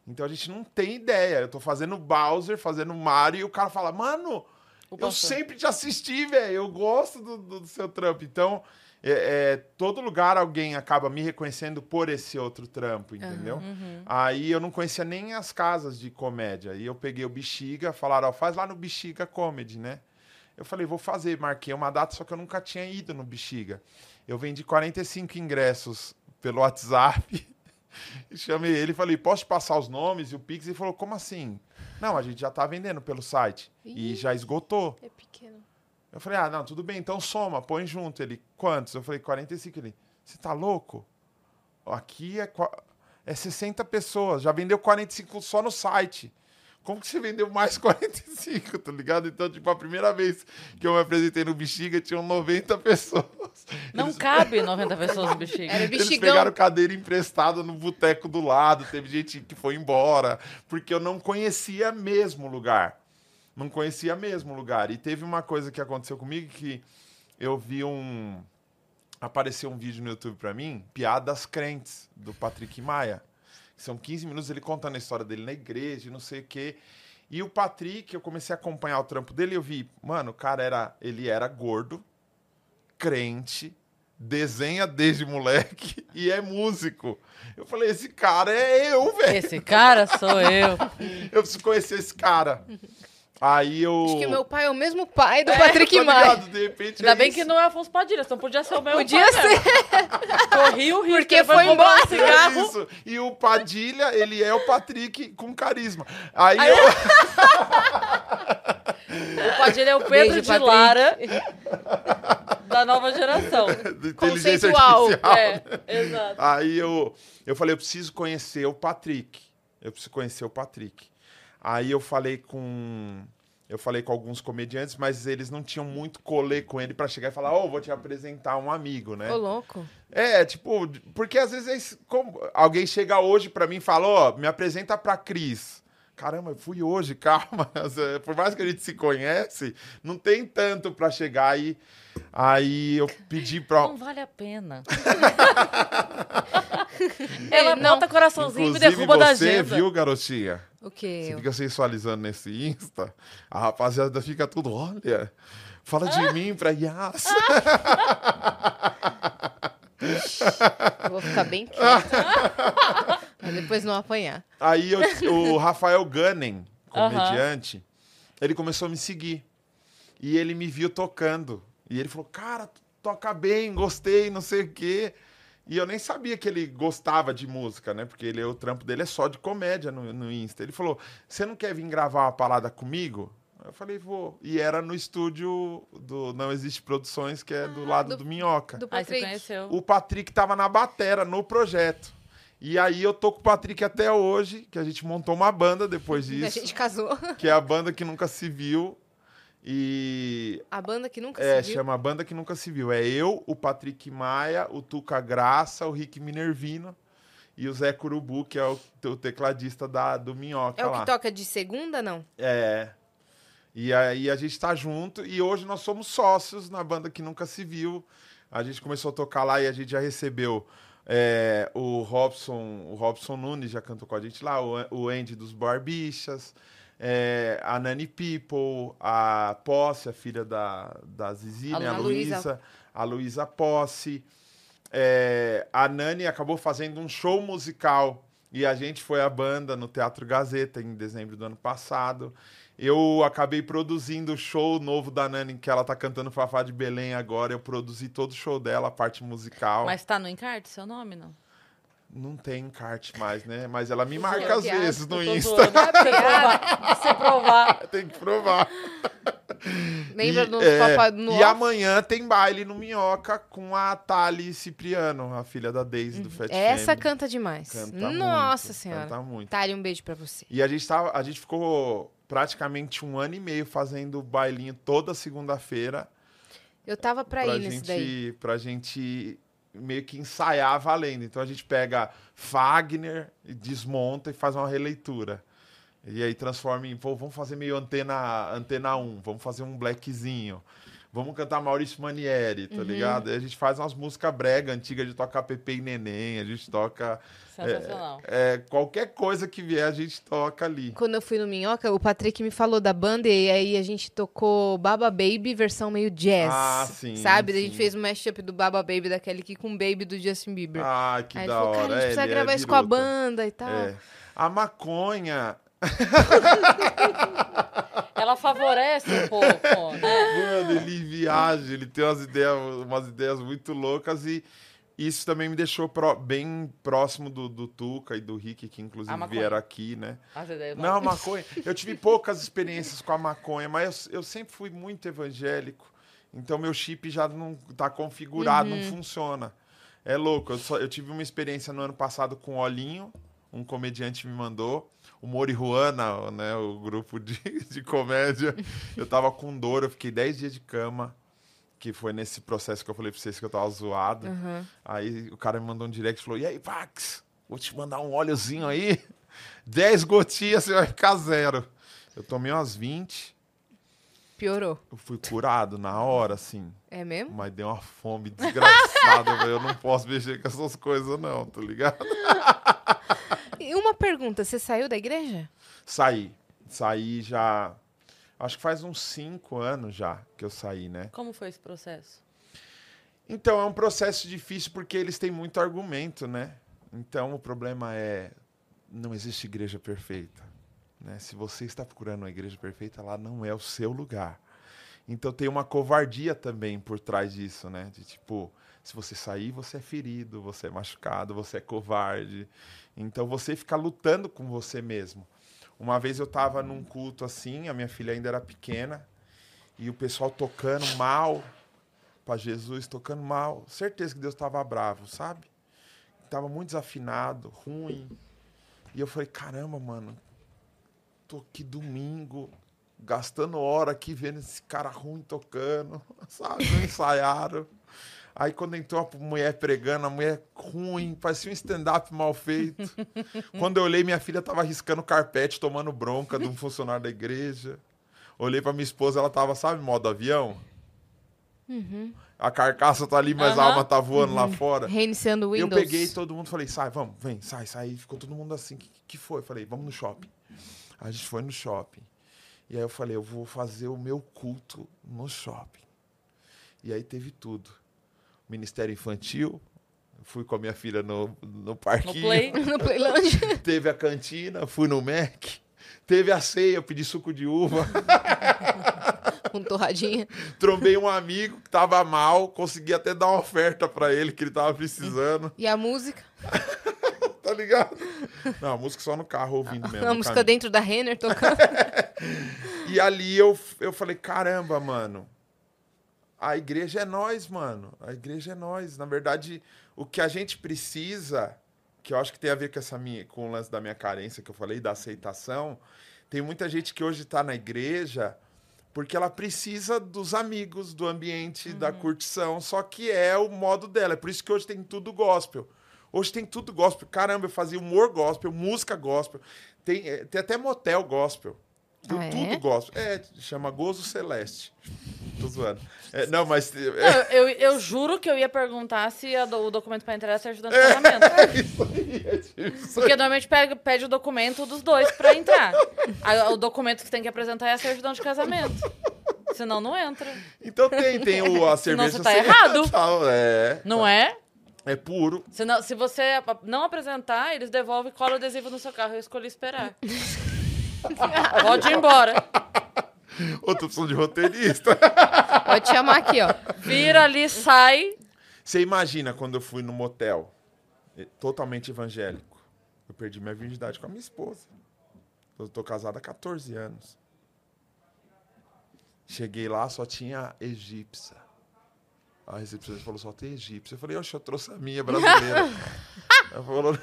Então, a gente não tem ideia. Eu tô fazendo Bowser, fazendo Mario, e o cara fala, mano, eu sempre te assisti, velho. Eu gosto do, do- do seu trampo. Então, é, é, todo lugar alguém acaba me reconhecendo por esse outro trampo, entendeu? Uhum. Aí eu não conhecia nem as casas de comédia. E eu peguei o Bexiga, falaram, ó, faz lá no Bexiga Comedy, né? Eu falei, vou fazer, marquei uma data, só que eu nunca tinha ido no Bexiga. Eu vendi 45 ingressos pelo WhatsApp. <laughs> E <laughs> chamei ele e falei, posso te passar os nomes e o Pix? Ele falou, como assim? Não, a gente já tá vendendo pelo site. E Ih. já esgotou. É pequeno. Eu falei, ah, não, tudo bem, então soma, põe junto. Ele, quantos? Eu falei, 45. Ele, você tá louco? Aqui é, é 60 pessoas, já vendeu 45 só no site. Como que você vendeu mais <laughs> 45, tá ligado? Então, tipo, a primeira vez que eu me apresentei no Bexiga, tinham 90 pessoas. Não Eles- cabe 90 pessoas no bexiga. Era eles bexigão. pegaram cadeira emprestada no boteco do lado, teve gente que foi embora, porque eu não conhecia mesmo o lugar. Não conhecia mesmo o lugar. E teve uma coisa que aconteceu comigo que eu vi um. Apareceu um vídeo no YouTube pra mim, Piadas Crentes, do Patrick Maia. São 15 minutos ele contando a história dele na igreja, e não sei o quê. E o Patrick, eu comecei a acompanhar o trampo dele e eu vi, mano, o cara era. Ele era gordo, crente, desenha desde moleque <laughs> e é músico. Eu falei, esse cara é eu, velho. Esse cara sou eu. <laughs> Eu preciso conhecer esse cara. Aí eu. Acho que meu pai é o mesmo pai do É, Patrick <laughs> tá Maia. ligado? De repente Ainda é bem isso. que não é Afonso Padilha, senão podia ser o meu Podia pai ser. Corri o risco. Porque foi embora. Um cigarro. É isso. E o Padilha, ele é o Patrick com carisma. Aí, Aí- eu. <laughs> O Padilha é o Pedro Beijo, de Patrick. Lara da nova geração. <laughs> inteligência Conceitual. artificial. É, exato. Aí eu, eu falei, eu preciso conhecer o Patrick. Eu preciso conhecer o Patrick. Aí eu falei com. Eu falei com alguns comediantes, mas eles não tinham muito colê com ele pra chegar e falar, ô, vou te apresentar um amigo, né? Ô, louco. É, tipo, porque às vezes como- alguém chega hoje pra mim e fala, ó, me apresenta pra Cris. Caramba, eu fui hoje, <laughs> calma. Por mais que a gente se conhece, não tem tanto pra chegar aí. Aí eu pedi pra. Não vale a pena. <laughs> Ela não. bota coraçãozinho e me Inclusive derruba da você, agenda. viu, garotinha? O quê? Você fica sensualizando nesse Insta, a rapaziada fica tudo, olha, fala de mim pra Yas. Eu vou ficar bem quieta. <laughs> pra depois não apanhar. Aí eu- o Rafael Gunning, <laughs> comediante, ele começou a me seguir. E ele me viu tocando. E ele falou, cara, toca bem, gostei, não sei o quê. E eu nem sabia que ele gostava de música, né? Porque ele, o trampo dele é só de comédia no, no Insta. Ele falou, você não quer vir gravar uma parada comigo? Eu falei, vou. E era no estúdio do Não Existe Produções, que é do lado do, do- Minhoca. Do você Patrick. conheceu. O Patrick tava na batera, no projeto. E aí eu tô com o Patrick até hoje, que a gente montou uma banda depois <laughs> A disso, gente casou. que é a banda que nunca se viu. E A banda que nunca é, se viu. chama a banda que nunca se viu. É eu, o Patrick Maia, o Tuca Graça, o Rick Minervino e o Zé Curubu, que é o, o tecladista da, do Minhoca É o lá. que toca de segunda, não? É. E aí a gente tá junto e hoje nós somos sócios na banda que nunca se viu. A gente começou a tocar lá e a gente já recebeu é, o Robson, o Robson Nunes já cantou com a gente lá, o, o Andy dos Barbichas, é, a Nani People, a Posse, a filha da, da Zizi, A né, a Luísa. A Luísa Posse. É, a Nani acabou fazendo um show musical e a gente foi a banda no Teatro Gazeta em dezembro do ano passado. Eu acabei produzindo o show novo da Nani, que ela tá cantando Fafá de Belém agora. Eu produzi todo o show dela, a parte musical. Mas tá no encarte seu nome, não? Não tem encarte mais, né? Mas ela me marca zoando, às vezes no Insta. você provar. Você <laughs> provar. tem que provar. Lembra e, do é, papai no E off? amanhã tem baile no Minhoca com a Thali Cipriano, a filha da Daisy do Fat Essa Family. canta demais. Canta Nossa muito, senhora. Canta muito. Tali, um beijo pra você. E a gente, tava, a gente ficou praticamente um ano e meio fazendo bailinho toda segunda-feira. Eu tava pra, pra ir nesse daí. gente, pra gente meio que ensaiar valendo. Então a gente pega Wagner, e desmonta e faz uma releitura. E aí transforma em, pô, vamos fazer meio antena, antena 1, vamos fazer um blackzinho. Vamos cantar Maurício Manieri, tá ligado? Aí a gente faz umas músicas brega antigas, a gente toca Pepe e Neném, a gente toca Sensacional. é, qualquer coisa que vier, a gente toca ali. Quando eu fui no Minhoca, o Patrick me falou da banda e aí a gente tocou Baba Baby versão meio jazz. Ah, sim, Sabe? Daí A gente sim. fez um mashup do Baba Baby da Kelly Key com Baby do Justin Bieber. Ah, que aí da falou, hora. cara, a gente É, precisa é gravar isso com a banda e tal. É. A maconha, <laughs> Ela favorece um pouco, né? mano, ele viaja, ele tem umas ideias, umas ideias muito loucas e isso também me deixou pró- bem próximo do, do Tuca e do Rick, que inclusive vieram aqui, né? As ideias Não, a maconha. Eu tive poucas experiências com a maconha, mas eu, eu sempre fui muito evangélico. Então meu chip já não tá configurado, não funciona. É louco. Eu, só- eu tive uma experiência no ano passado com o Olinho, um comediante me mandou. O Mori Juana, né, o grupo de, <laughs> de comédia. Eu tava com dor, eu fiquei 10 dias de cama. Que foi nesse processo que eu falei pra vocês que eu tava zoado. Aham. Aí o cara me mandou um direct e falou: E aí, Pax, vou te mandar um óleozinho aí. <laughs> 10 gotinhas, você vai ficar zero. Eu tomei umas 20, Piorou. eu fui curado na hora, assim. É mesmo? Mas deu uma fome desgraçada, <laughs> velho. Eu não posso mexer com essas coisas, não, tá ligado? E uma pergunta, você saiu da igreja? Saí. Saí já. Acho que faz uns 5 anos já que eu saí, né? Como foi esse processo? Então, é um processo difícil porque eles têm muito argumento, né? Então, o problema é não existe igreja perfeita, né? Se você está procurando uma igreja perfeita, lá não é o seu lugar. Então, tem uma covardia também por trás disso, né? De tipo, se você sair, você é ferido, você é machucado, você é covarde. Então, você fica lutando com você mesmo. Uma vez eu estava num culto assim, a minha filha ainda era pequena, e o pessoal tocando mal, para Jesus, tocando mal. Certeza que Deus estava bravo, sabe? Tava muito desafinado, ruim. E eu falei, caramba, mano, tô aqui domingo, gastando hora aqui vendo esse cara ruim tocando, <laughs> sabe? Não ensaiaram. Aí quando entrou a mulher pregando, a mulher ruim, parecia um stand-up mal feito. <laughs> quando eu olhei, minha filha tava riscando carpete, tomando bronca de um funcionário da igreja. Olhei pra minha esposa, ela tava, sabe, modo avião? A carcaça tá ali, mas a Aham. alma tá voando lá fora. Reiniciando o Eu Windows. peguei todo mundo falei, sai, vamos, vem, sai, sai. Ficou todo mundo assim, que, que foi? Falei, vamos no shopping. A gente foi no shopping. E aí eu falei, eu vou fazer o meu culto no shopping. E aí teve tudo. Ministério Infantil, fui com a minha filha no, no No parquinho. play? no <laughs> Playland. Teve a cantina, fui no Mac. Teve a ceia, pedi suco de uva. <laughs> com torradinha. Trombei um amigo que tava mal, consegui até dar uma oferta pra ele que ele tava precisando. E a música? <laughs> Tá ligado? Não, a música só no carro ouvindo mesmo. a no música caminho. dentro da Renner tocando. E ali eu, eu falei, caramba, mano. A igreja é nós, mano. A igreja é nós. Na verdade, o que a gente precisa, que eu acho que tem a ver com essa minha, com o lance da minha carência que eu falei, da aceitação, tem muita gente que hoje tá na igreja porque ela precisa dos amigos, do ambiente, da curtição, só que é o modo dela. É por isso que hoje tem tudo gospel. Hoje tem tudo gospel. Caramba, eu fazia humor gospel, música gospel. Tem, eh, tem até motel gospel. Tu- Ah, é? Tudo gospel. É, chama Gozo Celeste. Tô zoando. É, não, mas. Não, eu, eu juro que eu ia perguntar se a o documento pra entrar é certidão de É, casamento. <laughs> é isso aí, é tipo isso Porque aí. normalmente pede, pede o documento dos dois pra entrar. Aí, o documento que tem que apresentar é a certidão de casamento. Senão não entra. Então tem, tem o, a <laughs> cerveja. você tá sem errado. <laughs> É. Não é? É puro. Senão, se você não apresentar, eles devolvem e colam o adesivo no seu carro. Eu escolhi esperar. <laughs> Pode ir embora. Outra opção de roteirista. Pode chamar aqui, ó. Vira ali, sai. Você imagina quando eu fui no motel, eh, totalmente evangélico. Eu perdi minha virgindade com a minha esposa. Eu tô casado há 14 anos. Cheguei lá, só tinha egípcia. A recepcionista falou, só tem egípcia. Eu falei, oxe, eu trouxe a minha brasileira. <laughs> Ela <laughs> falou,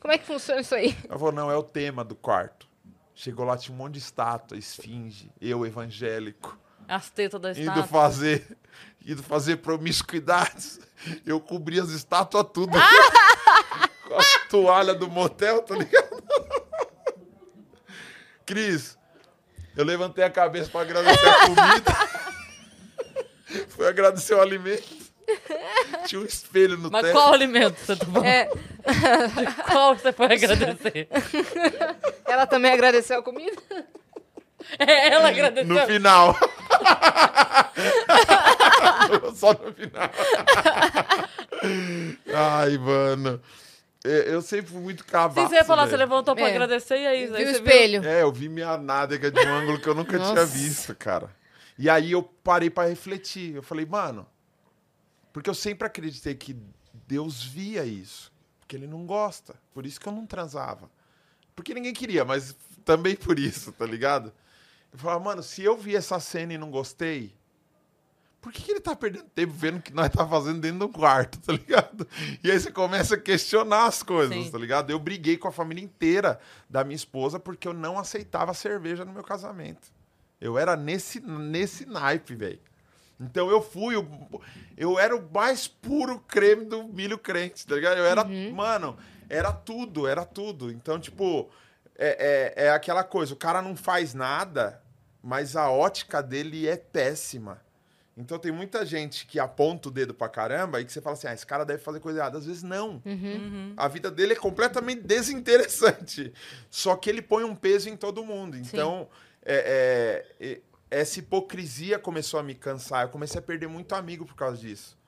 Como é que funciona isso aí? ela falou, não, é o tema do quarto. Chegou lá, tinha um monte de estátua, esfinge, eu evangélico. As tetas da indo estátua. fazer indo fazer promiscuidades. Eu cobri as estátuas tudo. <laughs> Com a toalha do motel, tá ligado? Cris, eu levantei a cabeça pra agradecer a comida. <laughs> Fui agradecer o alimento. <laughs> Tinha um espelho no Mas teto. qual alimento você falando? É, <laughs> Qual você foi agradecer? ela também agradeceu a comida? É, ela agradeceu. No final. <laughs> Só no final. Ai, mano. É, Eu sempre fui muito cavalo. você ia falar, você levantou pra É. agradecer e aí, Viu aí o você espelho? É, eu vi minha nádega de um ângulo que eu nunca tinha Nossa. visto, cara. E aí eu parei pra refletir. Eu falei, mano, porque eu sempre acreditei que Deus via isso. Porque ele não gosta. Por isso que eu não transava. Porque ninguém queria, mas também por isso, tá ligado? Eu falava, mano, se eu vi essa cena e não gostei, por que, que ele tá perdendo tempo vendo o que nós tá fazendo dentro do quarto, tá ligado? E aí você começa a questionar as coisas, Sim. tá ligado? Eu briguei com a família inteira da minha esposa porque eu não aceitava cerveja no meu casamento. Eu era nesse, nesse naipe, velho. Então eu fui, o, eu era o mais puro creme do milho crente, tá ligado? Eu era, mano, era tudo, era tudo. Então, tipo, é, é, é aquela coisa, o cara não faz nada, mas a ótica dele é péssima. Então tem muita gente que aponta o dedo pra caramba e que você fala assim, ah, esse cara deve fazer coisa errada. Às vezes não. Uhum. A vida dele é completamente desinteressante. Só que ele põe um peso em todo mundo. Então, é, é, é, essa hipocrisia começou a me cansar. Eu comecei a perder muito amigo por causa disso.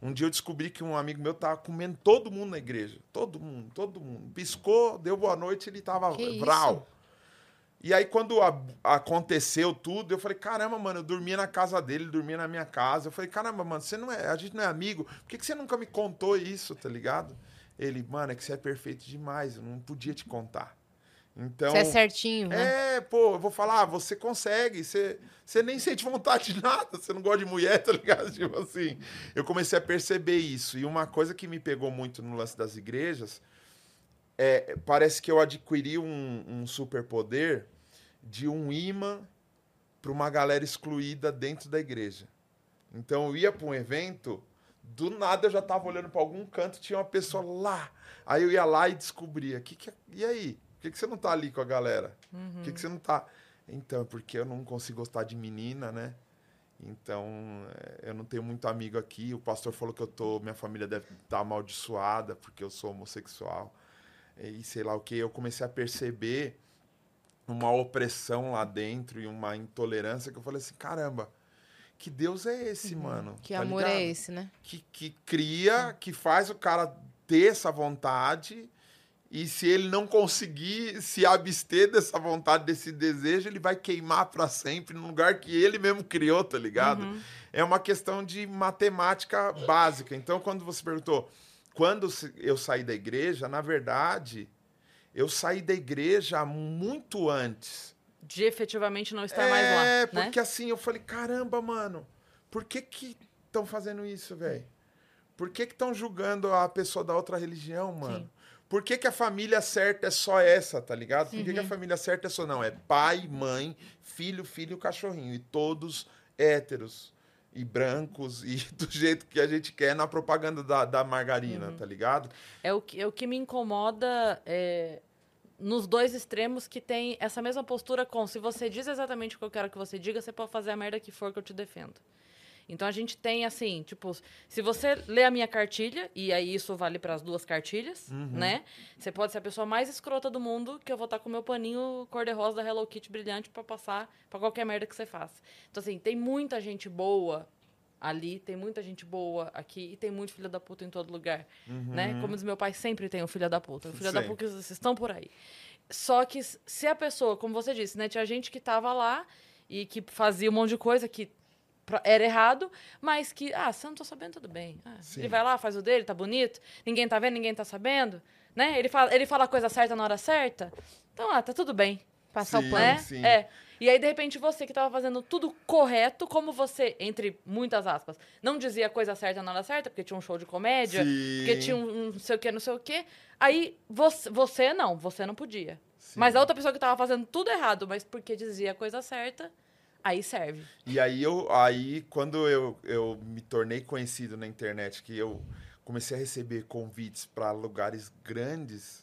Um dia eu descobri que um amigo meu tava comendo todo mundo na igreja. Todo mundo, todo mundo. Piscou, deu boa noite, ele tava Que vral. isso? E aí, quando a- aconteceu tudo, eu falei, caramba, mano, eu dormia na casa dele, ele dormia na minha casa. Eu falei, caramba, mano, você não é, a gente não é amigo. Por que, que você nunca me contou isso, tá ligado? Ele, mano, é que você é perfeito demais, eu não podia te contar. Então. Você é certinho, né? É, pô, eu vou falar, ah, você consegue, você, você nem sente vontade de nada, você não gosta de mulher, <laughs> tá ligado? Tipo assim, eu comecei a perceber isso. E uma coisa que me pegou muito no lance das igrejas é, parece que eu adquiri um, um superpoder de um imã para uma galera excluída dentro da igreja. Então eu ia para um evento, do nada eu já tava olhando para algum canto, tinha uma pessoa lá. Aí eu ia lá e descobria, que que, é- e aí? Por que, que você não tá ali com a galera? Por que, que você não tá? Então, é porque eu não consigo gostar de menina, né? Então, é, eu não tenho muito amigo aqui. O pastor falou que eu tô, minha família deve estar amaldiçoada porque eu sou homossexual. E sei lá o que. Eu comecei a perceber uma opressão lá dentro e uma intolerância que eu falei assim, caramba, que Deus é esse, mano? Que Tá amor ligado? é esse, né? que, que cria, que faz o cara ter essa vontade. E se ele não conseguir se abster dessa vontade, desse desejo, ele vai queimar para sempre no lugar que ele mesmo criou, tá ligado? É uma questão de matemática básica. Então, quando você perguntou quando eu saí da igreja, na verdade, eu saí da igreja muito antes. De efetivamente não estar mais lá. É, né? porque assim, eu falei, caramba, mano, por que que estão fazendo isso, velho? Por que que estão julgando a pessoa da outra religião, mano? Por que que a família certa é só essa, tá ligado? Por que que a família certa é só... Não, é pai, mãe, filho, filho e cachorrinho. E todos héteros e brancos e <laughs> do jeito que a gente quer na propaganda da, da margarina, tá ligado? É o que, é o que me incomoda é, nos dois extremos que tem essa mesma postura com se você diz exatamente o que eu quero que você diga, você pode fazer a merda que for que eu te defendo. Então a gente tem assim, tipo, se você lê a minha cartilha, e aí isso vale para as duas cartilhas, né? Você pode ser a pessoa mais escrota do mundo, que eu vou estar com o meu paninho cor-de-rosa da Hello Kitty brilhante para passar para qualquer merda que você faça. Então assim, tem muita gente boa ali, tem muita gente boa aqui e tem muito filho da puta em todo lugar, né? Como diz meu pai, sempre tem um filho da puta. O filho da Sempre. puta vocês estão por aí. Só que se a pessoa, como você disse, né, tinha gente que tava lá e que fazia um monte de coisa que era errado, mas que, ah, se eu não tô sabendo, tudo bem. Ah, ele vai lá, faz o dele, tá bonito, ninguém tá vendo, ninguém tá sabendo, né? Ele fala, ele fala a coisa certa na hora certa. Então, ah, tá tudo bem. Passar Sim. o pano. Né? sim. É. E aí, de repente, você que tava fazendo tudo correto, como você, entre muitas aspas, não dizia a coisa certa na hora certa, porque tinha um show de comédia, Sim. porque tinha um, um não sei o que, não sei o que. Aí, você, você não, você não podia. Mas a outra pessoa que tava fazendo tudo errado, mas porque dizia a coisa certa, aí serve. E aí, eu, aí quando eu, eu me tornei conhecido na internet, que eu comecei a receber convites para lugares grandes,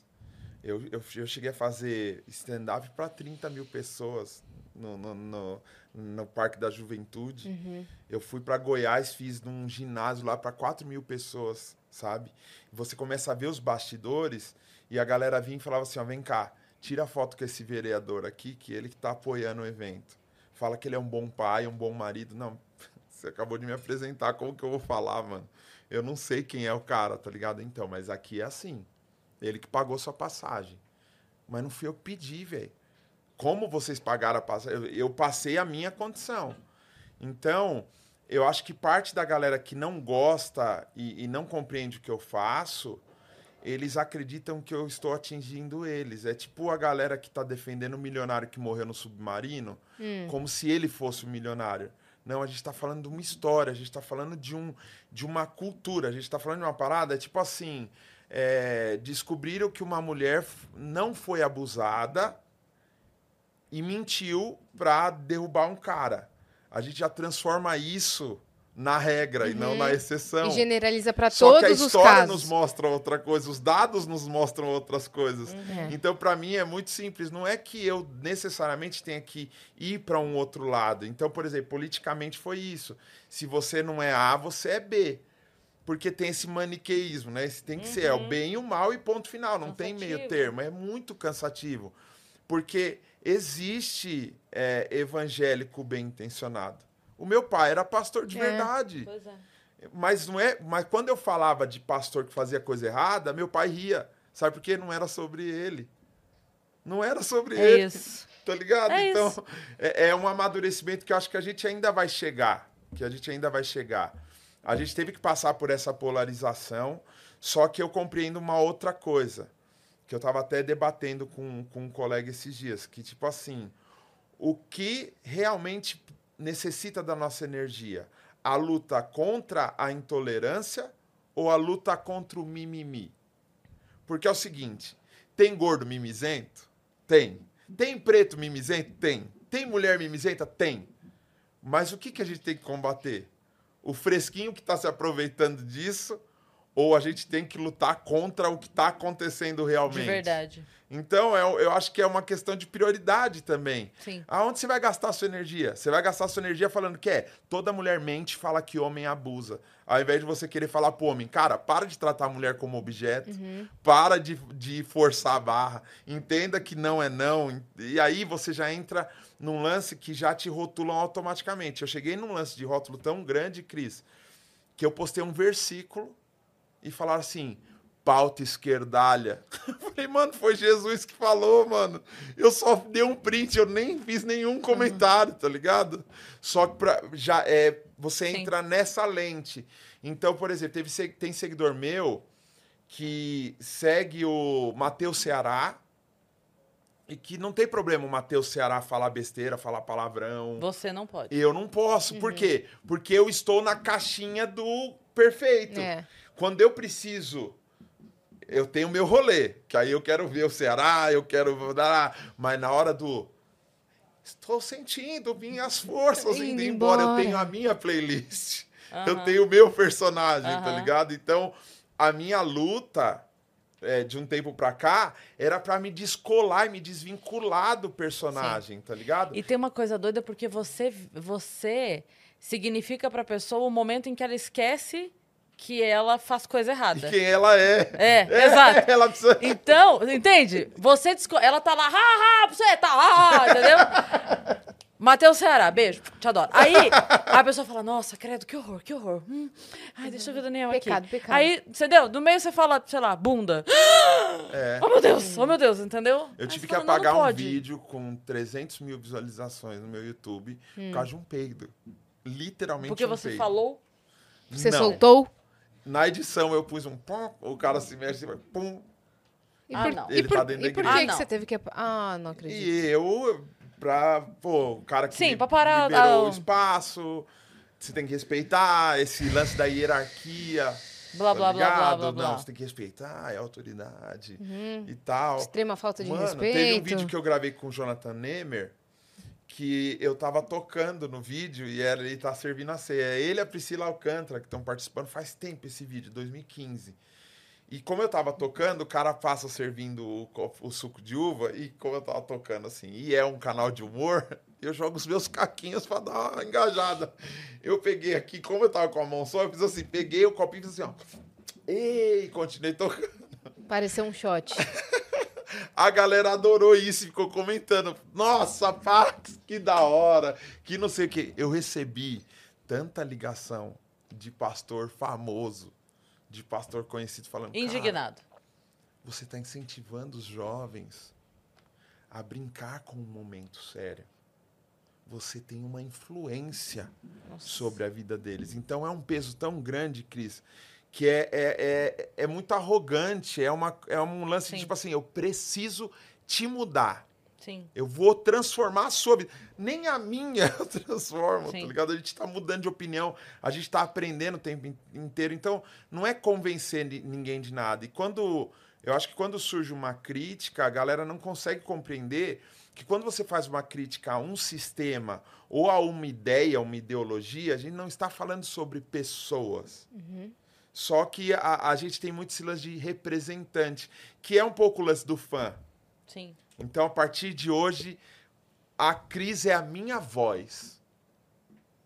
Eu, eu, eu cheguei a fazer stand-up para 30 mil pessoas no, no, no, no Parque da Juventude. Uhum. Eu fui para Goiás, fiz num ginásio lá para 4 mil pessoas, sabe? Você começa a ver os bastidores e a galera vinha e falava assim: ó, vem cá, tira foto com esse vereador aqui, que ele que tá apoiando o evento. Fala que ele é um bom pai, um bom marido. Não, <laughs> você acabou de me apresentar, como que eu vou falar, mano? Eu não sei quem é o cara, tá ligado? Então, mas aqui é assim. Ele que pagou sua passagem. Mas não fui eu que pedi, velho. Como vocês pagaram a passagem? Eu, eu passei a minha condição. Então, eu acho que parte da galera que não gosta e, e não compreende o que eu faço, eles acreditam que eu estou atingindo eles. É tipo a galera que está defendendo o milionário que morreu no submarino, como se ele fosse o milionário. Não, a gente está falando de uma história, a gente está falando de, um, de uma cultura, a gente está falando de uma parada, é tipo assim, é, descobriram que uma mulher não foi abusada e mentiu para derrubar um cara. A gente já transforma isso na regra e não na exceção. E generaliza para Só que a todos os história nos casos. mostra outra coisa, os dados nos mostram outras coisas. É. Então, para mim, é muito simples. Não é que eu necessariamente tenha que ir para um outro lado. Então, por exemplo, politicamente foi isso. Se você não é A, você é B. Porque tem esse maniqueísmo, né? Esse tem que ser é o bem e o mal e ponto final. Não tem meio Cansativo. termo. É muito cansativo. Porque existe é, evangélico bem intencionado. O meu pai era pastor de É. verdade. Pois é. Mas não é, mas quando eu falava de pastor que fazia coisa errada, meu pai ria. Sabe por quê? Não era sobre ele. Não era sobre É ele. isso. <laughs> Tá ligado? É então, isso. é, é um amadurecimento que eu acho que a gente ainda vai chegar. Que a gente ainda vai chegar. A gente teve que passar por essa polarização, só que eu compreendo uma outra coisa. Que eu estava até debatendo com, com um colega esses dias. Que, tipo assim, o que realmente necessita da nossa energia? A luta contra a intolerância ou a luta contra o mimimi? Porque é o seguinte: tem gordo mimizento? Tem. Tem preto mimizento? Tem. Tem mulher mimizenta? Tem. Mas o que, que a gente tem que combater? O fresquinho que está se aproveitando disso ou a gente tem que lutar contra o que está acontecendo realmente? De verdade. Então, eu, eu acho que é uma questão de prioridade também. Sim. Aonde você vai gastar a sua energia? Você vai gastar a sua energia falando que é toda mulher mente fala que homem abusa. Ao invés de você querer falar pro homem, cara, para de tratar a mulher como objeto, para de, de forçar a barra, entenda que não é não. E aí você já entra num lance que já te rotulam automaticamente. Eu cheguei num lance de rótulo tão grande, Cris, que eu postei um versículo e falaram assim: pauta esquerdalha. <laughs> Eu falei, mano, foi Jesus que falou, mano. Eu só dei um print, eu nem fiz nenhum comentário, tá ligado? Só que pra, já é, você Sim. entra nessa lente. Então, por exemplo, teve, tem seguidor meu que segue o Matheus Ceará e que não tem problema o Matheus Ceará falar besteira, falar palavrão. Você não pode. Eu não posso. Por quê? Porque eu estou na caixinha do perfeito. É. Quando eu preciso, eu tenho meu rolê, que aí eu quero ver o Ceará, eu quero dar, mas na hora do estou sentindo minhas forças Indo indo embora, eu embora. tenho a minha playlist. <laughs> Eu tenho o meu personagem, tá ligado? Então, a minha luta é, de um tempo pra cá era pra me descolar e me desvincular do personagem, tá ligado? E tem uma coisa doida porque você, você significa pra pessoa o momento em que ela esquece que ela faz coisa E errada. quem ela é. É, exato. Ela precisa. Então, entende? Você desco... Ela tá lá, ha, ha, você tá, ha, entendeu? Matheus Ceará, beijo, te adoro. Aí, a pessoa fala, nossa, credo, que horror, que horror. Hum, ai, deixa eu ver o Daniel Pecado, aqui. pecado. Aí, entendeu? No meio você fala, sei lá, bunda. <gasps> É. Oh, meu Deus, oh, meu Deus, entendeu? Eu Aí tive que fala, apagar não um vídeo com 300 mil visualizações no meu YouTube por causa de um peido. Literalmente Porque um você peido. falou. Você Não. soltou? Na edição eu pus um pum, o cara se mexe e vai pum. E Ah, por, não. E Ele por, tá dentro da e por igreja. que, Ah, que não. você teve que... Ah, não acredito. E eu, pra, pô, o cara que Sim, pra parar liberou o espaço, você tem que respeitar esse lance da hierarquia. Blá, tá blá, blá, blá, blá, blá. Não, você tem que respeitar, é autoridade e tal. Extrema falta de Mano, respeito. teve um vídeo que eu gravei com o Jonathan Nemer que eu tava tocando no vídeo e era, ele tá servindo a ceia. É Ele e a Priscila Alcântara que estão participando faz tempo esse vídeo, 2015. E como eu tava tocando, o cara passa servindo o, o suco de uva, e como eu tava tocando assim, e é um canal de humor, <laughs> eu jogo os meus caquinhos pra dar uma engajada. Eu peguei aqui, como eu tava com a mão só, eu fiz assim, peguei o copinho e fiz assim, ó. Ei, continuei tocando. Pareceu um shot. <laughs> A galera adorou isso e ficou comentando. Nossa, Pax, que da hora. Que não sei o quê. Eu recebi tanta ligação de pastor famoso, de pastor conhecido, falando. "Cara, Indignado. você está incentivando os jovens a brincar com um momento sério. Você tem uma influência sobre a vida deles. Então é um peso tão grande, Cris, que é, é, é, é muito arrogante. É, uma, é um lance Sim. de tipo assim: eu preciso te mudar. Sim. Eu vou transformar a sua vida. Nem a minha <laughs> eu transformo, Sim. tá ligado? A gente tá mudando de opinião, a gente tá aprendendo o tempo in- inteiro. Então, não é convencer ni- ninguém de nada. E quando. Eu acho que quando surge uma crítica, a galera não consegue compreender que quando você faz uma crítica a um sistema ou a uma ideia, uma ideologia, a gente não está falando sobre pessoas. Só que a, a gente tem muito esse lance de representante, que é um pouco o lance do fã. Sim. Então, a partir de hoje, a Cris é a minha voz.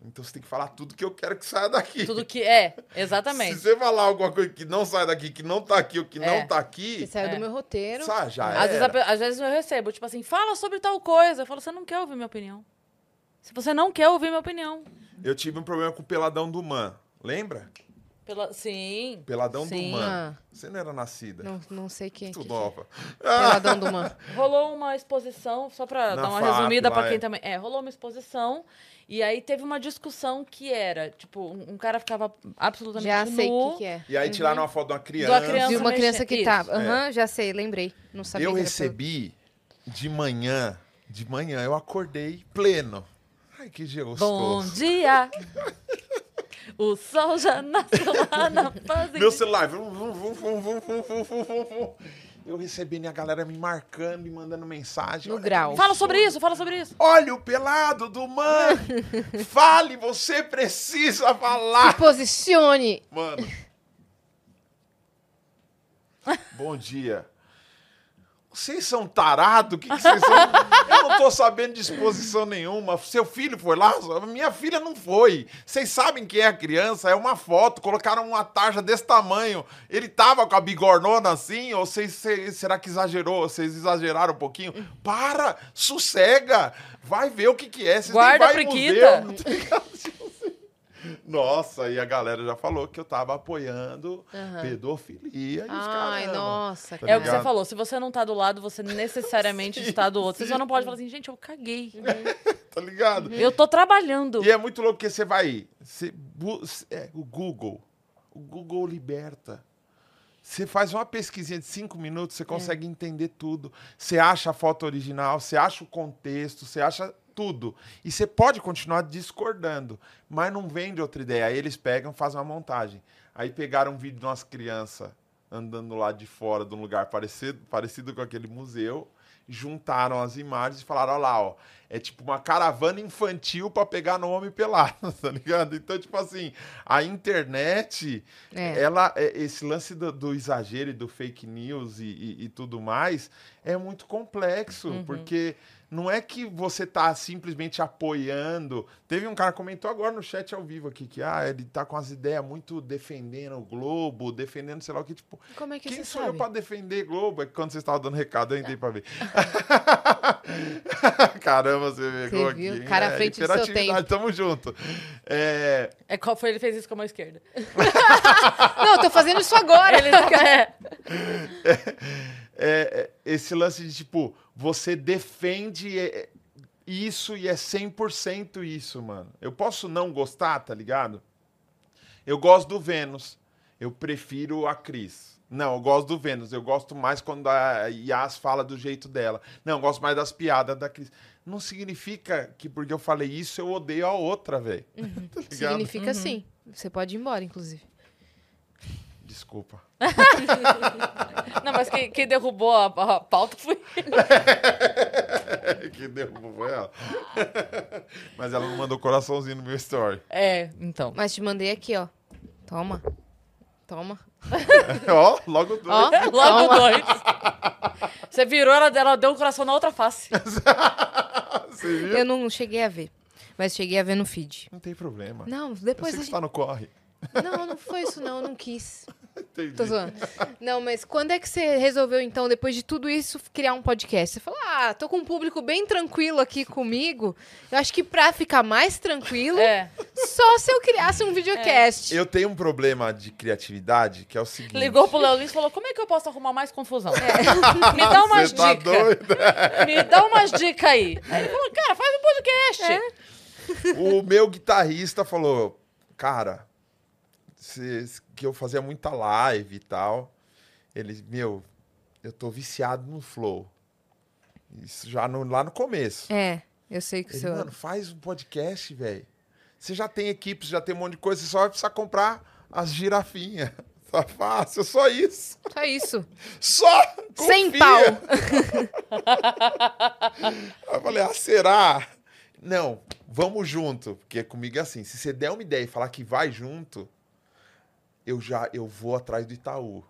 Então, você tem que falar tudo que eu quero que saia daqui. Tudo que é, <laughs> Se exatamente. você falar alguma coisa que não sai daqui, que não tá aqui, ou que É. não tá Que aqui, saiu É. do meu roteiro. sabe, já Às vezes, era. pe- às vezes eu recebo, tipo assim, fala sobre tal coisa. Eu falo, você não quer ouvir minha opinião. Se você não quer ouvir minha opinião. Eu tive um problema com o Peladão do Man. Lembra? Pela... Sim. Peladão Sim. do Man. Ah, Você não era nascida. não, não sei quem. Tu que- nova. Peladão do Man. <laughs> Rolou uma exposição, só pra Na dar uma FAP resumida pra quem é. também. É, rolou uma exposição e aí teve uma discussão que era, tipo, um, cara ficava absolutamente Já sei o nu. que, que é. E aí tiraram uma foto de uma criança. uma criança. De uma criança que Isso. tava. Aham, já sei, lembrei. Não sabia eu recebi de manhã, de manhã, eu acordei pleno. Ai, que dia gostoso. Bom dia! O sol já nasceu lá na paz. Meu celular. Eu recebi a galera me marcando, me mandando mensagem. No grau. Fala sobre isso, fala sobre isso. Olha o pelado do man. Fale, você precisa falar. Se posicione. Mano. Bom dia. Vocês são tarados? O que, que vocês são? Eu não tô sabendo de exposição nenhuma. Seu filho foi lá? Minha filha não foi. Vocês sabem quem é a criança? É uma foto. Colocaram uma tarja desse tamanho. Ele tava com a bigornona assim? Ou vocês, cês- será que exagerou? Vocês exageraram um pouquinho? Para! Sossega! Vai ver o que, que é. Vocês nem Guarda a vai priquita. museu, tá ligado? Tipo assim. Nossa, e a galera já falou que eu tava apoiando Aham. pedofilia e os Ai, caramba. nossa. Tá É o que você falou, se você não tá do lado, você necessariamente <laughs> está do outro. Você só não pode falar assim, gente, eu caguei. <laughs> Tá ligado? Eu tô trabalhando. E é muito louco que você vai. Você, é, o Google. O Google liberta. Você faz uma pesquisinha de cinco minutos, você consegue entender tudo. Você acha a foto original, você acha o contexto, você acha tudo. E você pode continuar discordando, mas não vende outra ideia. Aí eles pegam, fazem uma montagem. Aí pegaram um vídeo de umas crianças andando lá de fora de um lugar parecido, parecido com aquele museu, juntaram as imagens e falaram: olha lá, ó, é tipo uma caravana infantil para pegar no homem pelado, <laughs> tá ligado? Então, tipo assim, a internet, É. ela, é- esse lance do, do exagero e do fake news e, e- e tudo mais é muito complexo, porque não é que você tá simplesmente apoiando. Teve um cara que comentou agora no chat ao vivo aqui que ah, ele tá com as ideias muito defendendo o Globo, defendendo sei lá o que, tipo, Como é que quem sou sabe? eu pra defender Globo? É que quando você estava dando recado, eu entrei pra ver. <laughs> Caramba, você pegou Você aqui. viu? Cara à É, frente do seu hiperatividade, Tamo junto. É, É qual foi? Ele fez isso com a mão esquerda. <laughs> Não, eu tô fazendo isso agora. Ele <laughs> é. é, é, esse lance de, tipo, você defende é, isso e é 100% isso, mano. Eu posso não gostar, tá ligado? Eu gosto do Vênus. Eu prefiro a Cris. Não, eu gosto do Vênus. Eu gosto mais quando a Yas fala do jeito dela. Não, eu gosto mais das piadas da Cris. Não significa que porque eu falei isso eu odeio a outra, velho. <laughs> Tá ligado? Significa sim. Você pode ir embora, inclusive. Desculpa. <laughs> Não, mas quem, quem derrubou a, a pauta foi. <laughs> que derrubou foi ela. <laughs> Mas ela não mandou coraçãozinho no meu story. É, então. Mas te mandei aqui, ó. Toma. Toma. Ó, logo dois. Ó, Logo toma. dois. Você virou, ela, ela deu o coração na outra face. Você viu? Eu não cheguei a ver. Mas cheguei a ver no feed. Não tem problema. Não, Eu depois. sei a que você tá no corre. gente- Não, não foi isso, não. Eu não quis. Entendi. Tô zoando. Não, mas quando é que você resolveu, então, depois de tudo isso, criar um podcast? Você falou, ah, tô com um público bem tranquilo aqui comigo. Eu acho que pra ficar mais tranquilo, É. só se eu criasse um videocast. Eu tenho um problema de criatividade que é o seguinte. Ligou pro Léo Lins e falou: como é que eu posso arrumar mais confusão? Me dá umas tá dicas. Me dá umas dicas aí. Aí ele falou, cara, faz um podcast. É. O meu guitarrista falou, cara, cê- que eu fazia muita live e tal. Ele, meu, eu tô viciado no flow. Isso já no- lá no começo. É, eu sei que o seu. mano, faz um podcast, velho. Você já tem equipes, já tem um monte de coisa, você só vai precisar comprar as girafinhas. <laughs> Tá fácil, só isso. Só isso. Só! Sem confia. pau. <laughs> Eu falei, ah, será? Não, vamos junto. Porque comigo é assim, se você der uma ideia e falar que vai junto, eu já eu vou atrás do Itaú.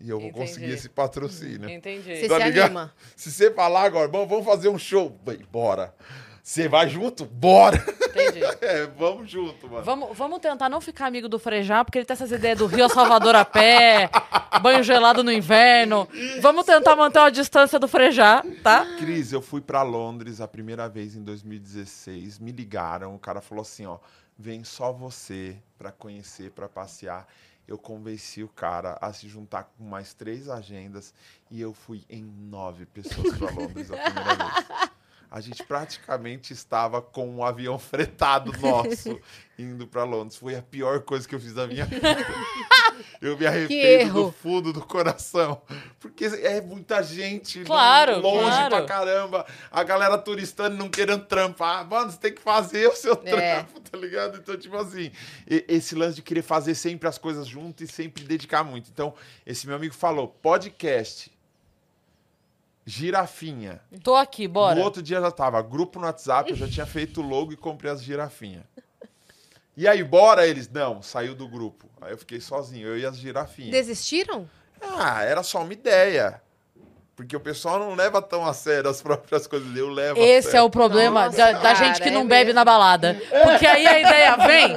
E eu vou Entendi. conseguir esse patrocínio. Entendi. Você Tá se ligado? anima. Se você falar agora, "Bom, vamos fazer um show. Vai, Bora. Você vai junto? Bora. Entendi. <laughs> É, vamos junto, mano. Vamos, vamos tentar não ficar amigo do Frejá, porque ele tem essas ideias do Rio a Salvador a pé, <laughs> banho gelado no inverno. Vamos tentar manter uma distância do Frejá, tá? Cris, eu fui pra Londres a primeira vez em 2016. Me ligaram, o cara falou assim, ó, vem só você pra conhecer, pra passear. Eu convenci o cara a se juntar com mais três agendas e eu fui em nove pessoas pra Londres a primeira vez. A gente praticamente estava com um avião fretado nosso <laughs> indo pra Londres. Foi a pior coisa que eu fiz da minha vida. <laughs> Eu me arrependo do fundo do coração. Porque é muita gente Claro, longe claro. pra caramba. A galera turistando não querendo trampar. Mano, você tem que fazer o seu É. trampo, tá ligado? Então, tipo assim, esse lance de querer fazer sempre as coisas junto e sempre dedicar muito. Então, esse meu amigo falou: podcast, girafinha. Tô aqui, bora. No outro dia já tava, grupo no WhatsApp, eu já tinha feito o logo e comprei as girafinhas. E aí, bora eles? Não, saiu do grupo. Aí eu fiquei sozinho, eu e as girafinhas. Desistiram? Ah, era só uma ideia. Porque o pessoal não leva tão a sério as próprias coisas. Eu levo a Esse é o problema Nossa, da, da cara, gente que é não bebe mesmo. na balada. Porque aí a ideia vem.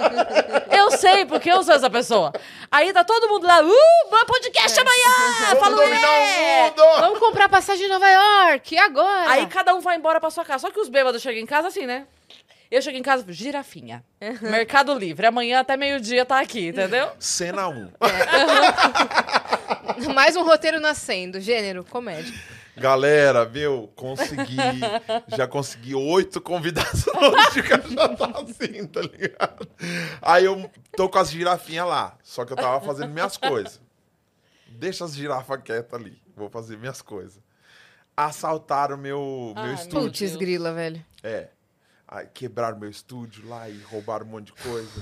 Eu sei, porque eu sou essa pessoa. Aí tá todo mundo lá, uh, podcast amanhã! Vamos Falo, dominar é! Vamos comprar passagem em Nova York, agora. Aí cada um vai embora pra sua casa. Só que os bêbados chegam em casa assim, né? Eu chego em casa, girafinha. Mercado Livre. Amanhã até meio-dia tá aqui, entendeu? Cena 1. <laughs> Mais um roteiro nascendo. Gênero, comédia. Galera, meu, consegui. já consegui oito convidados <laughs> hoje, que já tá assim, tá ligado? Aí eu tô com as girafinhas lá. Só que eu tava fazendo minhas coisas. Deixa as girafas quietas ali. Vou fazer minhas coisas. Assaltaram meu, Ah, meu meu estúdio. Putz, grila, velho. É. Aí quebraram meu estúdio lá e roubaram um monte de coisa.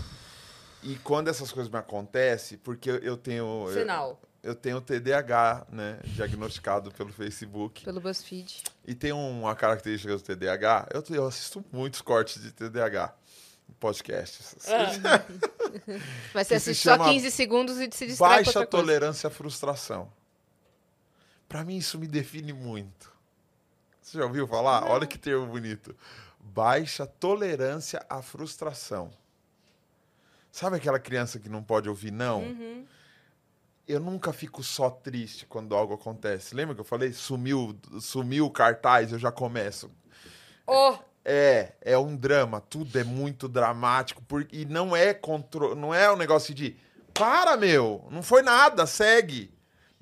E quando essas coisas me acontecem, porque eu- eu tenho. eu- Sinal. Eu, tenho TDAH, né? Diagnosticado pelo Facebook. Pelo BuzzFeed. E tem uma característica do TDAH. Eu, eu assisto muitos cortes de TDAH. Podcasts. <laughs> Mas você assiste só chama 15 segundos e se distrai com Baixa outra coisa. tolerância à frustração. Pra mim, isso me define muito. Você já ouviu falar? Olha que termo bonito. Baixa tolerância à frustração. Sabe aquela criança que não pode ouvir não? Uhum. Eu nunca fico só triste quando algo acontece. Lembra que eu falei? Sumiu, sumiu o cartaz, eu já começo. Oh, É, é um drama, tudo é muito dramático, porque e não é contro... não é um negócio de para, meu, não foi nada, segue.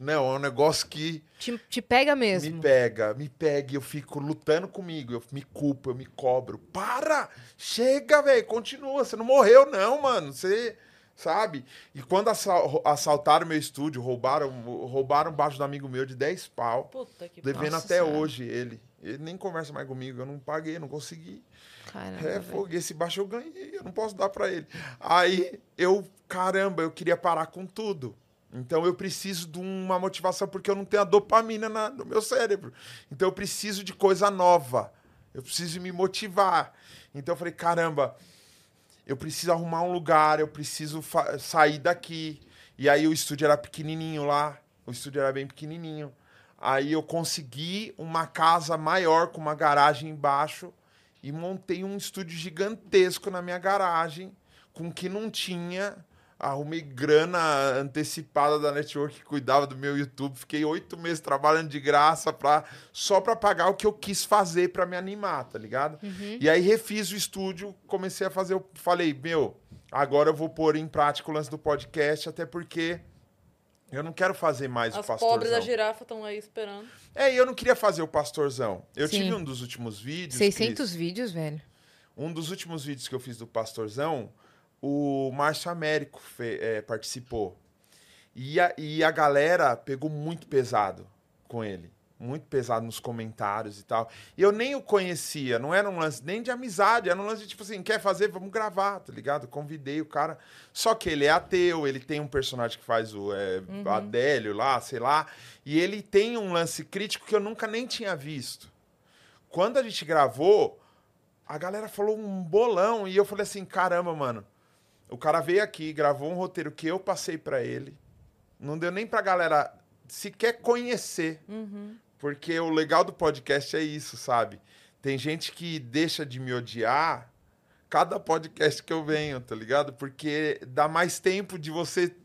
Não, é um negócio que Te, te pega mesmo. me pega, me pega e eu fico lutando comigo, eu me culpo, eu me cobro. Para! Chega, velho, continua, você não morreu não, mano. Você sabe? E quando assal- assaltaram meu estúdio, roubaram, roubaram baixo do amigo meu de 10 pau. puta que Devendo até Senhora. hoje ele. Ele nem conversa mais comigo, eu não paguei, não consegui. Caramba, É, fogo, esse baixo eu ganhei, eu não posso dar pra ele. Aí eu, caramba, eu queria parar com tudo. Então eu preciso de uma motivação, porque eu não tenho a dopamina na- no meu cérebro. Então eu preciso de coisa nova. Eu preciso me motivar. Então eu falei, caramba, eu preciso arrumar um lugar, eu preciso sair daqui. E aí o estúdio era pequenininho lá. O estúdio era bem pequenininho. Aí eu consegui uma casa maior com uma garagem embaixo e montei um estúdio gigantesco na minha garagem com o que não tinha. Arrumei grana antecipada da network que cuidava do meu YouTube. Fiquei oito meses trabalhando de graça pra, só para pagar o que eu quis fazer para me animar, tá ligado? E aí refiz o estúdio, comecei a fazer. Eu falei, meu, agora eu vou pôr em prática o lance do podcast, até porque eu não quero fazer mais o As pastorzão. pobres da girafa estão aí esperando. É, e eu não queria fazer o pastorzão. Eu Sim. tive um dos últimos vídeos. 600 Cris, vídeos, velho. um dos últimos vídeos que eu fiz do pastorzão, o Márcio Américo fe- é, participou. E a, e a galera pegou muito pesado com ele. Muito pesado nos comentários e tal. E eu nem o conhecia, não era um lance nem de amizade, era um lance de tipo assim, quer fazer? Vamos gravar, tá ligado? Convidei o cara. Só que ele é ateu, ele tem um personagem que faz o é, Adélio lá, sei lá. E ele tem um lance crítico que eu nunca nem tinha visto. Quando a gente gravou, a galera falou um bolão e eu falei assim, caramba, mano. O cara veio aqui, gravou um roteiro que eu passei pra ele. Não deu nem pra galera sequer conhecer. Porque o legal do podcast é isso, sabe? Tem gente que deixa de me odiar cada podcast que eu venho, tá ligado? Porque dá mais tempo de você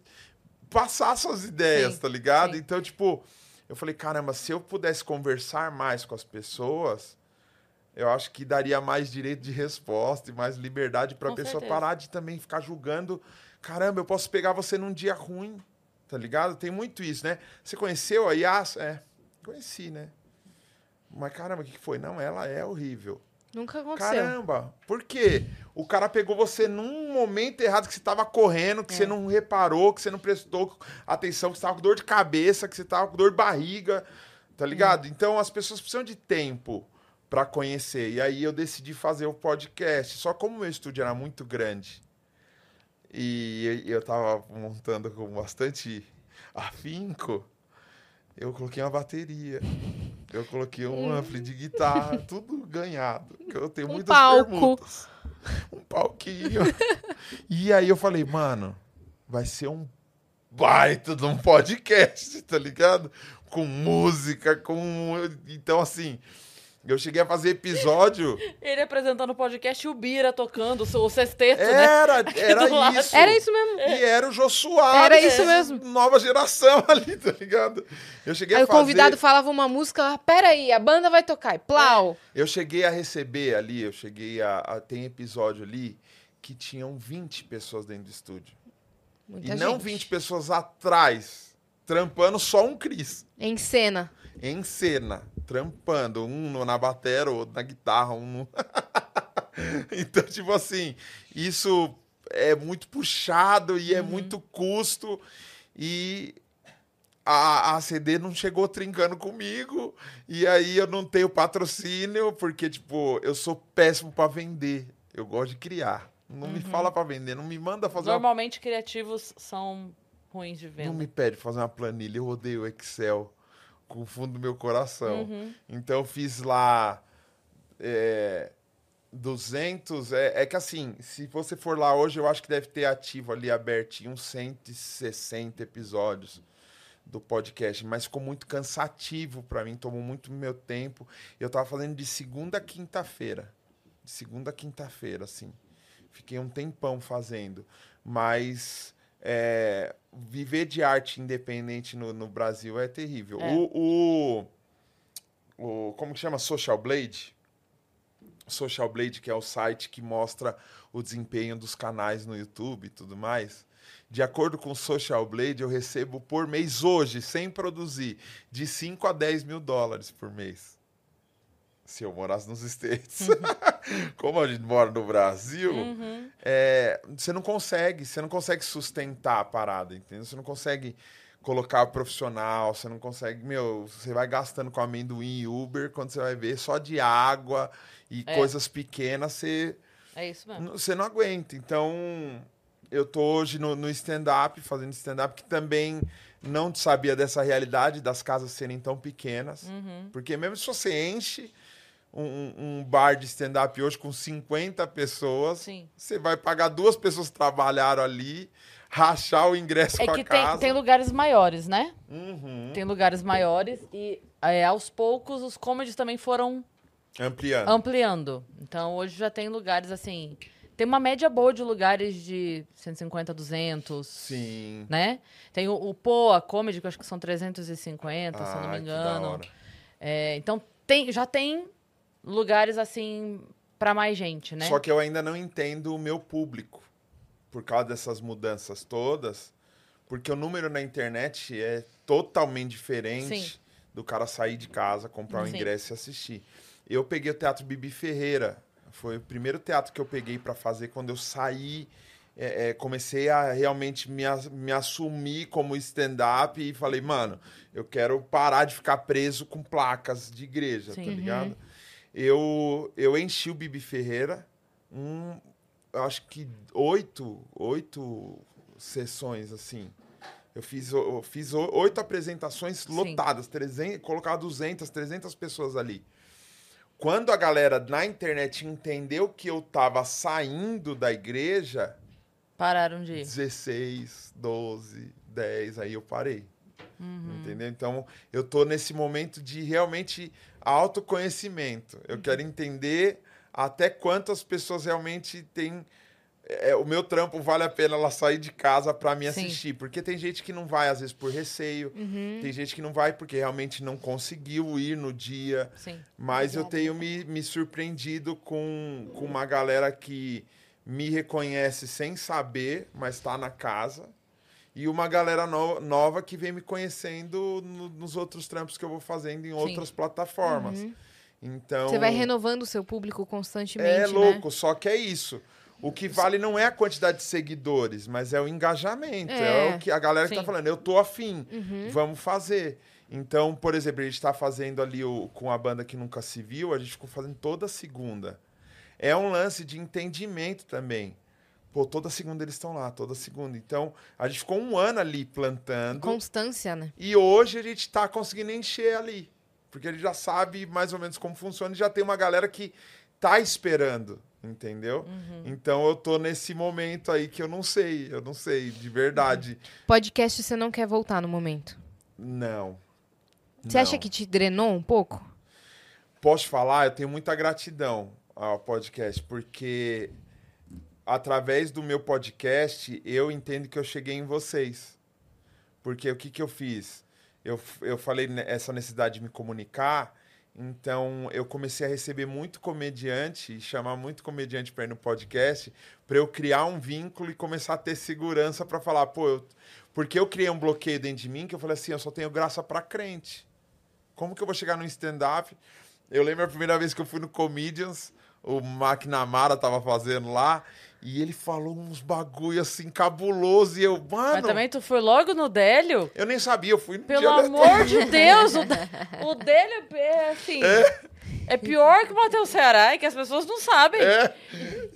passar suas ideias, Sim, tá ligado? sim. Então, tipo, eu falei, caramba, se eu pudesse conversar mais com as pessoas, eu acho que daria mais direito de resposta e mais liberdade pra Com pessoa certeza. parar de também ficar julgando. Caramba, eu posso pegar você num dia ruim, tá ligado? Tem muito isso, né? Você conheceu a Yas? É, conheci, né? Mas caramba, o que foi? Não, ela é horrível. Nunca aconteceu. Caramba, por quê? O cara pegou você num momento errado que você tava correndo, que É. você não reparou, que você não prestou atenção, que você tava com dor de cabeça, que você tava com dor de barriga, tá ligado? Então as pessoas precisam de tempo pra conhecer. E aí eu decidi fazer o podcast. Só como o meu estúdio era muito grande e eu tava montando com bastante afinco, eu coloquei uma bateria. Eu coloquei um ampli de guitarra, <laughs> tudo ganhado. Eu tenho Um muitas palco. perguntas. Um palquinho. e aí eu falei, mano, vai ser um baita de um podcast, tá ligado? Com música, com. Então, assim, eu cheguei a fazer episódio. <laughs> Ele apresentando o podcast e o Bira tocando o seu- o sexteto, né? Era, <laughs> era do lado. isso. Era isso mesmo. E era o Jô Soares. Era isso mesmo. Nova geração <laughs> ali, tá ligado? Eu cheguei Aí a o fazer... convidado falava uma música, ah, peraí, a banda vai tocar. E plau. Eu cheguei a receber ali, eu cheguei a, a- Tem episódio ali que tinham 20 pessoas dentro do estúdio. Muita e não gente. 20 pessoas atrás, trampando só um Cris. Em cena. Em cena, trampando. Um na bateria, outro na guitarra, um no... <laughs> Então, tipo assim, isso é muito puxado e é muito custo. E a, a CD não chegou trincando comigo. E aí eu não tenho patrocínio, porque, tipo, eu sou péssimo pra vender. Eu gosto de criar. Não me fala pra vender, não me manda fazer uma Normalmente criativos são ruins de não venda. me pede fazer uma planilha, eu odeio o Excel com o fundo do meu coração. Uhum. Então eu fiz lá é, 200. É, é que assim, se você for lá hoje, eu acho que deve ter ativo ali abertinho uns 160 episódios do podcast, mas ficou muito cansativo pra mim, tomou muito meu tempo. Eu tava fazendo de segunda a quinta-feira. De segunda a quinta-feira, assim. Fiquei um tempão fazendo. Mas é, viver de arte independente no, no Brasil é terrível. É. O, o, o- Como que chama? Social Blade? Social Blade, que é o site que mostra o desempenho dos canais no YouTube e tudo mais. De acordo com o Social Blade, eu recebo por mês hoje, sem produzir, de 5 a 10 mil dólares por mês. Se eu morasse nos States. <laughs> Como a gente mora no Brasil, Uhum. é, você não consegue, você não consegue sustentar a parada, entendeu? Você não consegue colocar profissional, você não consegue, meu, você vai gastando com amendoim e Uber, quando você vai ver só de água e É. coisas pequenas, você É isso mesmo. Você não aguenta. Então, eu tô hoje no, no stand-up, fazendo stand-up, que também não sabia dessa realidade das casas serem tão pequenas. Uhum. Porque mesmo se você enche um, um bar de stand-up hoje com 50 pessoas, Sim. você vai pagar duas pessoas que trabalharam ali, rachar o ingresso É com que a tem, casa. tem lugares maiores, né? Uhum. Tem lugares maiores e é, aos poucos os comedies também foram Ampliando. ampliando. Então hoje já tem lugares assim. Tem uma média boa de lugares de 150, 200. Sim. Né? Tem o, o Poa Comedy, que eu acho que são 350, se eu não Ah, me da engano. É, então tem, já tem lugares assim pra mais gente, né? Só que eu ainda não entendo o meu público por causa dessas mudanças todas, porque o número na internet é totalmente diferente Sim. do cara sair de casa, comprar um ingresso e assistir. Eu peguei o Teatro Bibi Ferreira, foi o primeiro teatro que eu peguei para fazer quando eu saí, é, é, comecei a realmente me, me assumir como stand-up e falei, mano, eu quero parar de ficar preso com placas de igreja, Sim. tá Uhum. Eu, eu enchi o Bibi Ferreira, um, acho que oito, oito sessões, assim. Eu fiz, eu fiz oito apresentações Sim. lotadas, 300, colocar 200, 300 pessoas ali. Quando a galera na internet entendeu que eu tava saindo da igreja, Pararam de ir. 16, 12, 10, aí eu parei. Uhum. Entendeu? Então, eu tô nesse momento de realmente autoconhecimento. Eu quero Uhum. entender até quantas pessoas realmente têm. é, o meu trampo vale a pena ela sair de casa para me Sim. Uhum. assistir. Porque tem gente que não vai, às vezes, por receio. Tem gente que não vai porque realmente não conseguiu ir no dia. Sim. Mas eu tenho me, me surpreendido com, com uma galera que me reconhece sem saber, mas está na casa. E uma galera no- nova que vem me conhecendo no- nos outros trampos que eu vou fazendo em outras plataformas. Então. Você vai renovando o seu público constantemente, É né? louco, só que é isso. O que vale não é a quantidade de seguidores, mas é o engajamento. É, É. o que a galera que tá Sim. falando, eu tô afim, Uhum. vamos fazer. Então, por exemplo, a gente tá fazendo ali o, com a banda que nunca se viu, a gente ficou fazendo toda segunda. É um lance de entendimento também. Pô, toda segunda eles estão lá, toda segunda. Então, a gente ficou um ano ali plantando. Constância, né? E hoje a gente tá conseguindo encher ali. Porque ele já sabe mais ou menos como funciona e já tem uma galera que tá esperando, entendeu? Uhum. Então eu tô nesse momento aí que eu não sei, eu não sei, de verdade. Podcast você não quer voltar no momento. Não. Você acha Não. que te drenou um pouco? Posso falar, eu tenho muita gratidão ao podcast, porque através do meu podcast eu entendo que eu cheguei em vocês. Porque o que, que eu fiz? Eu, eu falei essa necessidade de me comunicar, então eu comecei a receber muito comediante chamar muito comediante para ir no podcast, para eu criar um vínculo e começar a ter segurança para falar, pô, eu- porque eu criei um bloqueio dentro de mim que eu falei assim, eu só tenho graça para crente. Como que eu vou chegar no stand-up? Eu lembro a primeira vez que eu fui no Comedians, o McNamara tava fazendo lá, e ele falou uns bagulho assim cabuloso, e eu, Mas mano, também tu foi logo no Délio? eu nem sabia, eu fui no Pelo dia amor de Deus, o, <laughs> o Délio é assim. É pior que o Matheus Ceará, é que as pessoas não sabem. É,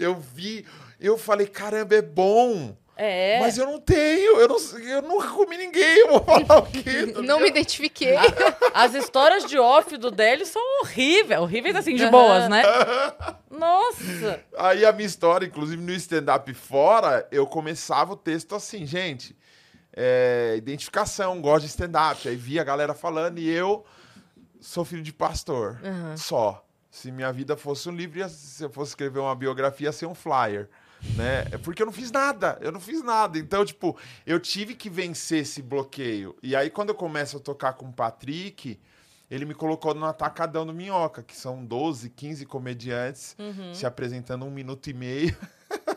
eu vi, eu falei, caramba, é bom. É. Mas eu não tenho, eu, não, eu nunca comi ninguém, eu vou falar o quê? <laughs> tá Não me identifiquei. As histórias de off do Délio são horríveis. Horríveis assim, de boas, né? <laughs> Nossa. Aí a minha história, inclusive no stand-up fora, eu começava o texto assim, gente, é, identificação, gosto de stand-up. Aí via a galera falando e eu sou filho de pastor, só. Se minha vida fosse um livro, se eu fosse escrever uma biografia, ia ser um flyer. Né? É Porque eu não fiz nada, eu não fiz nada. Então, tipo, eu tive que vencer esse bloqueio. E aí, quando eu começo a tocar com o Patrick, ele me colocou no Atacadão do Minhoca, que são 12, 15 comediantes se apresentando um minuto e meio.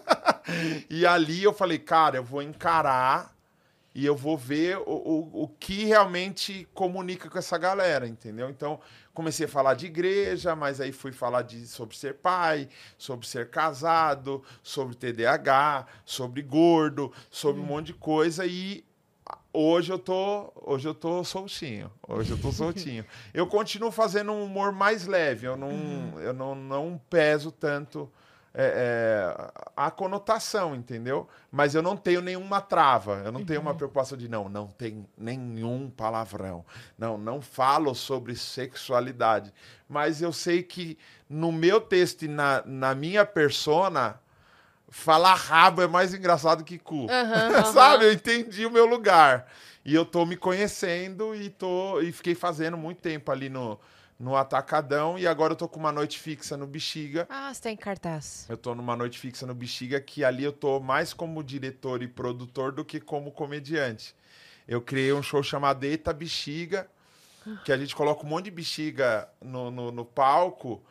<laughs> e ali eu falei, cara, eu vou encarar e eu vou ver o, o, o que realmente comunica com essa galera, entendeu? Então, comecei a falar de igreja, mas aí fui falar de, sobre ser pai, sobre ser casado, sobre TDAH, sobre gordo, sobre um monte de coisa e hoje eu tô, hoje eu tô soltinho. Hoje eu tô <laughs> soltinho. eu continuo fazendo um humor mais leve, eu não, eu não, não peso tanto é, é, a conotação, entendeu? Mas eu não tenho nenhuma trava, eu não tenho uma preocupação de não, não tem nenhum palavrão, não, não falo sobre sexualidade. Mas eu sei que no meu texto e na, na minha persona, falar rabo é mais engraçado que cu. <laughs> Sabe? Eu entendi o meu lugar. E eu tô me conhecendo e tô e fiquei fazendo muito tempo ali no, no Atacadão e agora eu tô com uma noite fixa no Bexiga. Ah, você tá em cartaz. Eu tô numa noite fixa no Bexiga que ali eu tô mais como diretor e produtor do que como comediante. Eu criei um show chamado Eita Bexiga, que a gente coloca um monte de bexiga no, no, no palco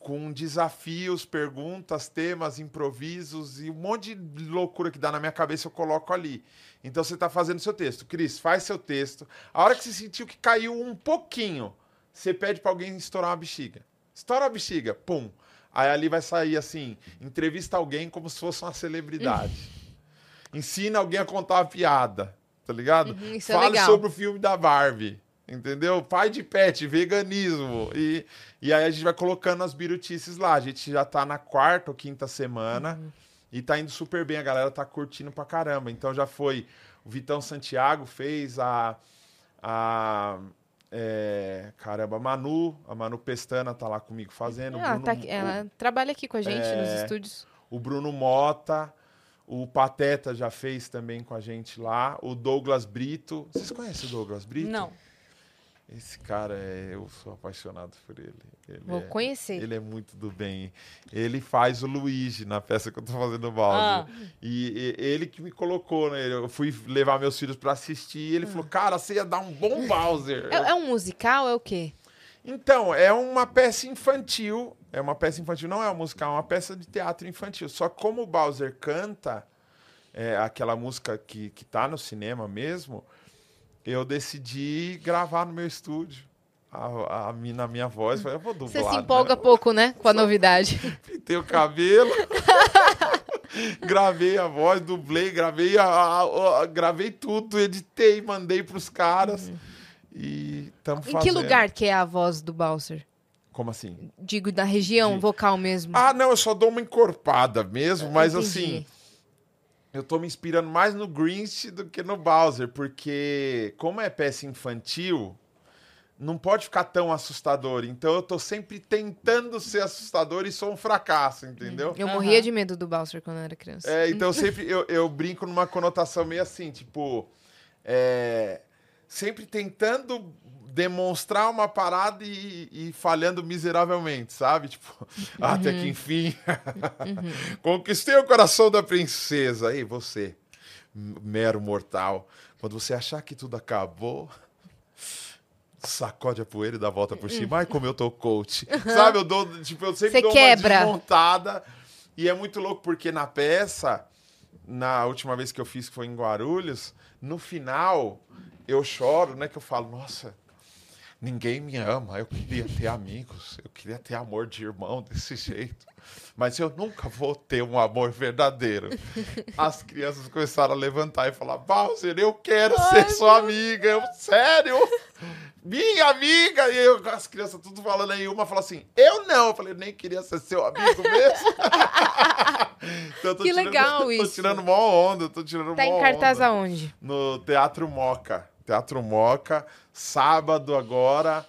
com desafios, perguntas, temas, improvisos e um monte de loucura que dá na minha cabeça eu coloco ali. Então você tá fazendo seu texto. Cris, faz seu texto. A hora que você sentiu que caiu um pouquinho, você pede pra alguém estourar uma bexiga. Estoura a bexiga, pum. Aí ali vai sair assim, entrevista alguém como se fosse uma celebridade. Ensina alguém a contar uma piada, tá ligado? Uhum, é Fale legal. sobre o filme da Barbie. Entendeu? Pai de pet, veganismo. E, e aí a gente vai colocando as birutices lá. A gente já tá na quarta ou quinta semana Uhum. e tá indo super bem. A galera tá curtindo pra caramba. Então já foi. O Vitão Santiago fez a. a é, caramba, a Manu, a Manu Pestana tá lá comigo fazendo. o Ela, Bruno- tá aqui- ela trabalha aqui com a gente nos É. estúdios. o Bruno Mota, o Pateta já fez também com a gente lá, o Douglas Brito. Vocês conhecem o Douglas Brito? Não. Esse cara, é, eu sou apaixonado por ele. Ele Vou é, conhecer. Ele é muito do bem. Ele faz o Luigi na peça que eu tô fazendo no Bowser. Ah. E, e- ele que me colocou, né? Eu fui levar meus filhos pra assistir e ele falou, cara, você ia dar um bom Bowser. É, é um musical? É o quê? Então, é uma peça infantil. É uma peça infantil, não é um musical, é uma peça de teatro infantil. Só que como o Bowser canta é, aquela música que, que tá no cinema mesmo, eu decidi gravar no meu estúdio. A, a, na minha voz, eu vou dublar. Você se né? empolga pouco, né? Com a novidade. <laughs> Pintei o cabelo. <laughs> gravei a voz, dublei, gravei, a, a- a- gravei tudo, editei, mandei pros caras. E estamos Em fazendo. que lugar que é a voz do Bowser? Como assim? Digo, da região De- vocal mesmo. Ah, não, eu só dou uma encorpada mesmo, mas Entendi. assim, eu tô me inspirando mais no Grinch do que no Bowser, porque como é peça infantil, não pode ficar tão assustador. Então eu tô sempre tentando ser assustador e sou um fracasso, entendeu? Eu Aham. morria de medo do Bowser quando eu era criança. É, então sempre eu, eu brinco numa conotação meio assim, tipo, é, sempre tentando demonstrar uma parada e, e falhando miseravelmente, sabe? Tipo, <laughs> até que enfim, <laughs> conquistei o coração da princesa. E você, mero mortal, quando você achar que tudo acabou, sacode a poeira e dá a volta por cima. Ai, como eu tô coach. Sabe? Eu dou, tipo, eu sempre Você dou quebra. uma desmontada. E é muito louco, porque na peça, na última vez que eu fiz, que foi em Guarulhos, no final, eu choro, né? Que eu falo, nossa, ninguém me ama. Eu queria ter amigos, eu queria ter amor de irmão desse jeito. Mas eu nunca vou ter um amor verdadeiro. As crianças começaram a levantar e falar: Bowser, eu quero ser sua amiga. Eu, sério? Minha amiga! E eu, as crianças tudo falando aí. Uma falou assim: Eu não. Eu falei: Nem queria ser seu amigo mesmo. <laughs> Então, tô Que tirando- legal <laughs> Tô isso. tirando mó onda, tô tirando Tá mó em cartaz onda. aonde? No Teatro Moca. Teatro Moca, sábado agora,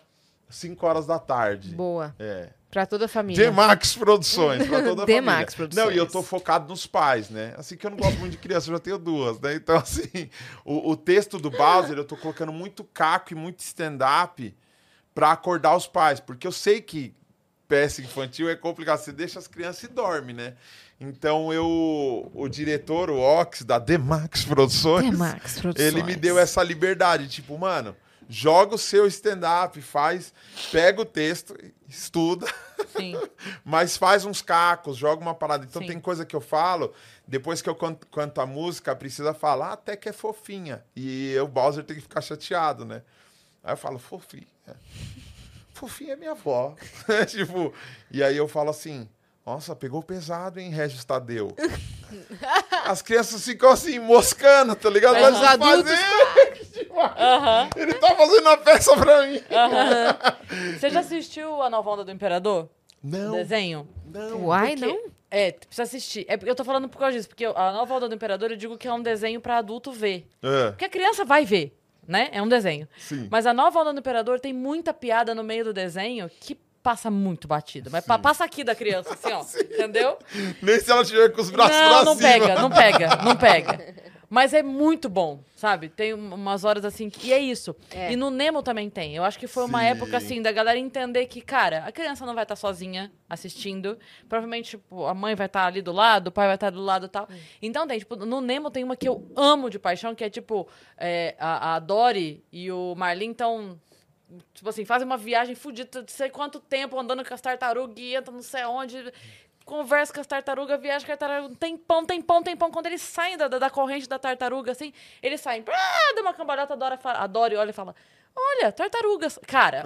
5 horas da tarde. Boa. É. Pra toda a família. Demax Produções, pra toda a <laughs> família. Demax Produções. Não, e eu tô focado nos pais, né? Assim que eu não gosto muito de criança, eu já tenho duas, né? Então, <laughs> assim, o, o texto do Bowser, eu tô colocando muito caco e muito stand-up pra acordar os pais, porque eu sei que peça infantil é complicado, você deixa as crianças e dorme, né? Então, eu, o diretor, o Ox, da Demax Produções, Demax Produções. ele me deu essa liberdade, tipo, mano, joga o seu stand-up, faz, pega o texto, estuda, <laughs> mas faz uns cacos, joga uma parada. Então Sim. tem coisa que eu falo, depois que eu canto, canto a música, precisa falar até que é fofinha. E o Bowser tem que ficar chateado, né? Aí eu falo, fofinha. <laughs> Fofinha é minha avó. <laughs> tipo, e aí eu falo assim, nossa, pegou pesado, hein, Regis Tadeu? As crianças ficam assim, moscando, tá ligado? Mas Mas os adultos- Aham. Ele tá fazendo uma peça pra mim. Você já assistiu a nova onda do Imperador? Não, desenho? não. Uai, Porque não? É, precisa assistir. É eu tô falando por causa disso, porque a nova Onda do Imperador eu digo que é um desenho pra adulto ver. É, Porque a criança vai ver, né? É um desenho. sim. Mas a nova Onda do Imperador tem muita piada no meio do desenho que passa muito batido. Mas pa- passa aqui da criança, assim, ó. <laughs> Entendeu? Nem se ela tiver com os braços não, pra não cima. pega, não pega, não pega. <laughs> Mas é muito bom, sabe? Tem um- umas horas assim que. E é isso. É. E no Nemo também tem. Eu acho que foi uma Sim. época assim da galera entender que, cara, a criança não vai estar sozinha assistindo. Provavelmente, tipo, a mãe vai estar ali do lado, o pai vai estar do lado e tal. Então tem, tipo, no Nemo tem uma que eu amo de paixão, que é tipo, é, a, a Dory e o Marlin estão. Tipo assim, fazem uma viagem fudida de sei quanto tempo andando com as tartarugas e entra não sei onde. Conversa com as tartarugas, viaja com a tartaruga, tem pão, tem pão, tem pão. Quando eles saem da, da, corrente da tartaruga, assim, eles saem, ah, dá uma cambalhota, a Dory, fala, a Dory olha e fala, olha, tartarugas. Cara,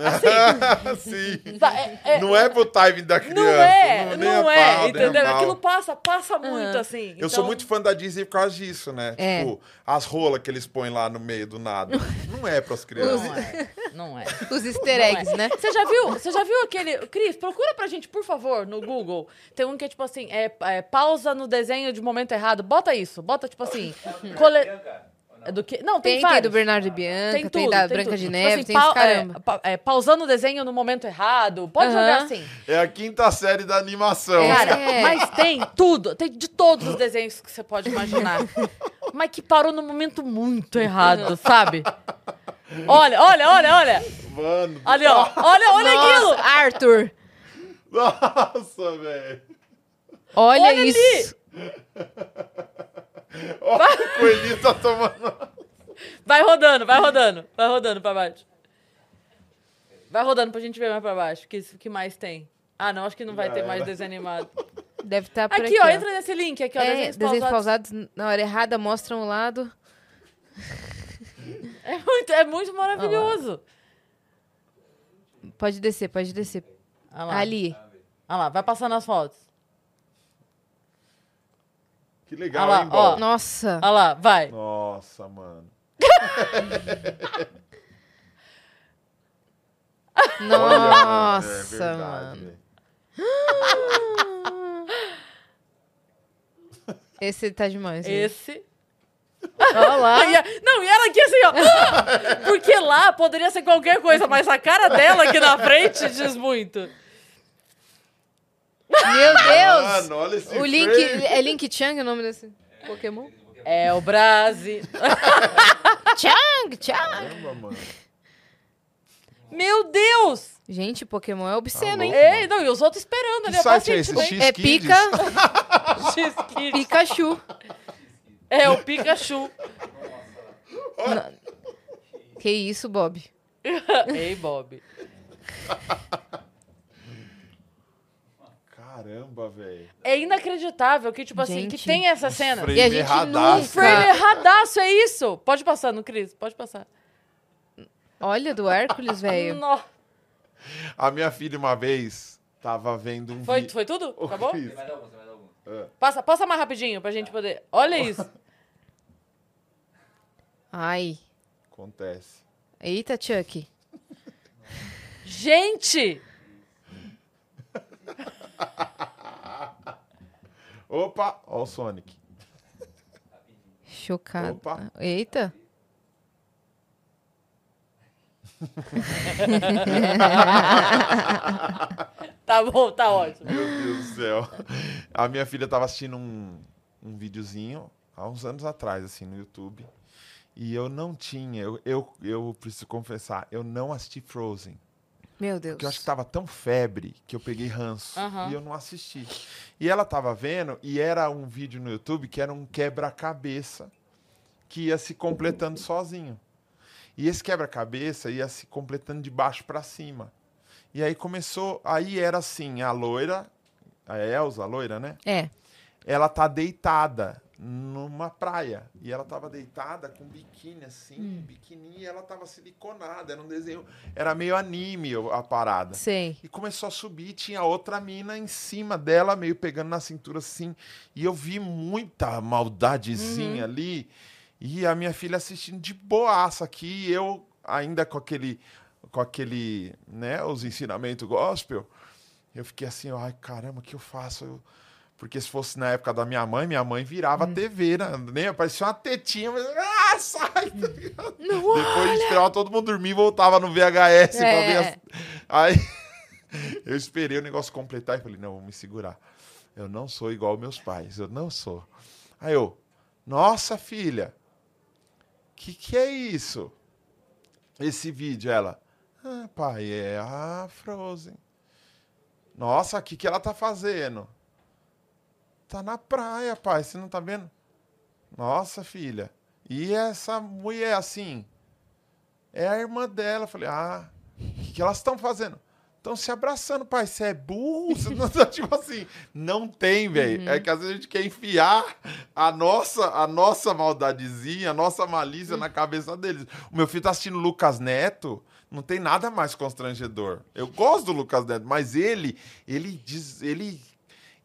assim, sim. tá, é- é- Não é pro timing da criança. não é, não, a é, pau, entendeu? Aquilo passa, passa muito, assim. Eu sou Então, muito fã da Disney por causa disso, né? É. Tipo, as rolas que eles põem lá no meio do nada. Não é pras crianças. Não é, não é. Os easter Não eggs, é. né? Você já viu? Você já viu aquele. Cris, procura pra gente, por favor, no Google. Tem um que é tipo assim, é, é, pausa no desenho de momento errado. Bota isso, bota tipo assim. Cole... É do que? Não, tem, Tem, tem vários. do Bernardo e Bianca, tem, tudo, da tem Branca tudo. de Tipo Neve, assim, tem caramba. é, pa- é, pausando o desenho no momento errado. Pode Aham. jogar assim. É a quinta série da animação. É. Cara, mas tem tudo. Tem de todos os desenhos que você pode imaginar. <laughs> mas que parou no momento muito errado, sabe? Olha, olha, olha, olha. Mano. Ali, ó. <laughs> Olha, olha aquilo. Nossa, Arthur, Nossa, velho. olha, Olha ali. Ó, o coelhinho tá tomando. Vai rodando, vai rodando. Vai rodando pra baixo. Vai rodando pra gente ver mais pra baixo. O que, que mais tem? Ah, não, acho que não vai Já ter mais era. desenho animado. Deve estar por Aqui, aqui, ó, entra nesse link aqui, ó. É, desenhos, desenhos pausados. pausados na hora errada mostram o lado. <laughs> É muito, é muito maravilhoso. Pode descer, pode descer. Olha lá. Ali. Olha lá, vai passando as fotos. Que legal, Olha lá, hein. Bob? Nossa. Olha lá, vai. Nossa, mano. <laughs> Olha, Nossa, é mano. <laughs> Esse tá demais. hein? Esse. Olha lá. <laughs> E não, e ela aqui assim, ó. Porque lá poderia ser qualquer coisa, mas a cara dela aqui na frente diz muito. Meu Deus! Mano, olha esse O Link. frame. É Link Chang o nome desse Pokémon? É o Brasi. <laughs> Chang! Chang! Caramba, mano. Meu Deus! Gente, Pokémon é obsceno, hein? Tá louco. Ei, não, e os outros esperando ali, Que ó, site é esse? pacientemente. É X-Kids? pica, <laughs> X-Kids. Pikachu. É o Pikachu. Que isso, Bob? <laughs> Ei, Bob. Caramba, velho. É inacreditável que, tipo assim, que Gente. tem essa cena. Frame E a gente erradaço. Um frame erradaço, é isso? Pode passar no Cris, pode passar. Olha, do Hércules, velho. <laughs> A minha filha, uma vez, tava vendo um Foi, vídeo. foi tudo? Acabou? Você vai dar algum, você vai dar algum. Passa, passa mais rapidinho pra gente poder. Olha isso. <laughs> Ai. Acontece. Eita, Chuck. Gente! <laughs> <laughs> Opa, ó o Sonic. Chocado. Opa. Eita. <laughs> Tá bom, tá ótimo. Meu Deus do céu. A minha filha tava assistindo um, um videozinho há uns anos atrás, assim, no YouTube. E eu não tinha, eu, eu, eu preciso confessar, eu não assisti Frozen. Meu Deus. Porque eu acho que tava tão febre que eu peguei ranço Aham. e eu não assisti. E ela tava vendo e era um vídeo no YouTube que era um quebra-cabeça que ia se completando sozinho. E esse quebra-cabeça ia se completando de baixo para cima. E aí começou, aí era assim, a loira, a Elsa, a loira, né? É. Ela tá deitada numa praia. E ela tava deitada com biquíni assim, Hum. biquíni, e ela tava siliconada, era um desenho, era meio anime a parada. Sei. E começou a subir, tinha outra mina em cima dela, meio pegando na cintura assim. E eu vi muita maldadezinha ali. E a minha filha assistindo de boaça aqui, e eu ainda com aquele, com aquele, né, os ensinamentos gospel. Eu fiquei assim, ai caramba, o que eu faço? Eu Porque se fosse na época da minha mãe, minha mãe virava a TV, né? Nem parecia uma tetinha, mas. Ah, sai! tá ligado? Depois a gente esperava todo mundo dormir e voltava no VHS pra É. ver as... Aí <laughs> eu esperei o negócio completar e falei, não, vou me segurar. Eu não sou igual meus pais, eu não sou. Aí eu, nossa filha, que que é isso? Esse vídeo, ela, ah, pai, é a Frozen. Nossa, o que que ela tá fazendo? Tá na praia, pai, você não tá vendo? Nossa, filha, e essa mulher assim? É a irmã dela. Eu falei, ah, o que, elas estão fazendo? Estão se abraçando, pai. Você é burro? Você não tá, <laughs> tipo assim, não tem, velho. É que às vezes a gente quer enfiar a nossa, a nossa maldadezinha, a nossa malícia na cabeça deles. O meu filho tá assistindo Lucas Neto, não tem nada mais constrangedor. Eu gosto do Lucas Neto, mas ele, ele diz, ele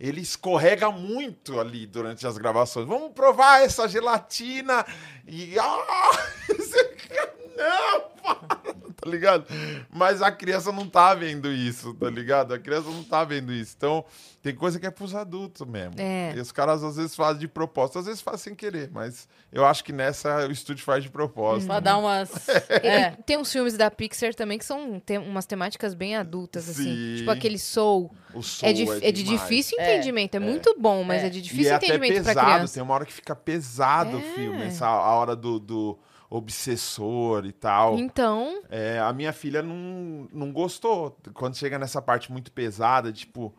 ele escorrega muito ali durante as gravações. Vamos provar essa gelatina e ah, <laughs> não, para, tá ligado? Mas a criança não tá vendo isso, tá ligado? A criança não tá vendo isso. Então, tem coisa que é pros adultos mesmo. É. E os caras às vezes fazem de propósito, às vezes fazem sem querer, mas eu acho que nessa o estúdio faz de propósito. Pra dar umas. <laughs> E É. Tem uns filmes da Pixar também que são tem umas temáticas bem adultas, assim. Sim. Tipo aquele Soul. O É, dif- é de demais. difícil É. entendimento. É, muito bom, mas É. é, de E difícil é até entendimento pra pesado, criança. tem uma hora que fica pesado o É. filme, essa, a hora do, do obsessor e tal. Então, É, a minha filha não, não gostou. Quando chega nessa parte muito pesada, tipo,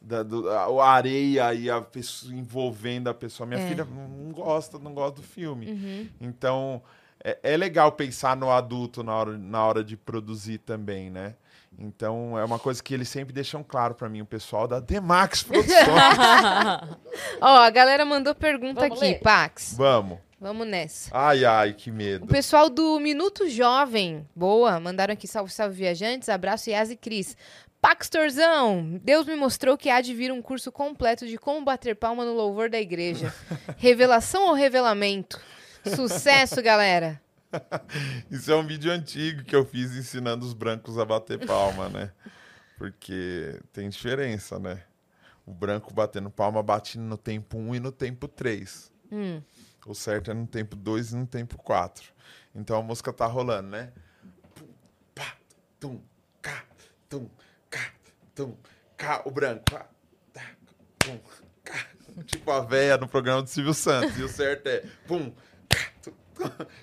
da, do- a, a areia e a pessoa envolvendo a pessoa. Minha É. filha não, gosta, não gosta do filme. uhum. Então, é, é legal pensar no adulto na hora, na hora de produzir também, né? Então, é uma coisa que eles sempre deixam claro pra mim, o pessoal da Demax Produções. <laughs> ó, a galera mandou pergunta Vamos aqui, ler? Pax. Vamos. Vamos nessa. Ai, ai, que O medo. pessoal do Minuto Jovem, boa, mandaram aqui salve, salve viajantes, abraço Yas e Cris. Paxtorzão, Deus me mostrou que há de vir um curso completo de como bater palma no louvor da igreja. <laughs> Revelação ou revelamento? Sucesso, galera. <laughs> Isso é um vídeo antigo que eu fiz ensinando os brancos a bater palma, né? Porque tem diferença, né? O branco batendo palma bate no tempo 1 e no tempo 3. Hum. O certo é no tempo 2 e no tempo 4. Então a música tá rolando, né? Pum, pá, tum, cá, tum, cá, tum, cá. O branco. Pá, tá, pum, cá. Tipo a véia no programa do Silvio Santos. E o certo é pum, cá, tum.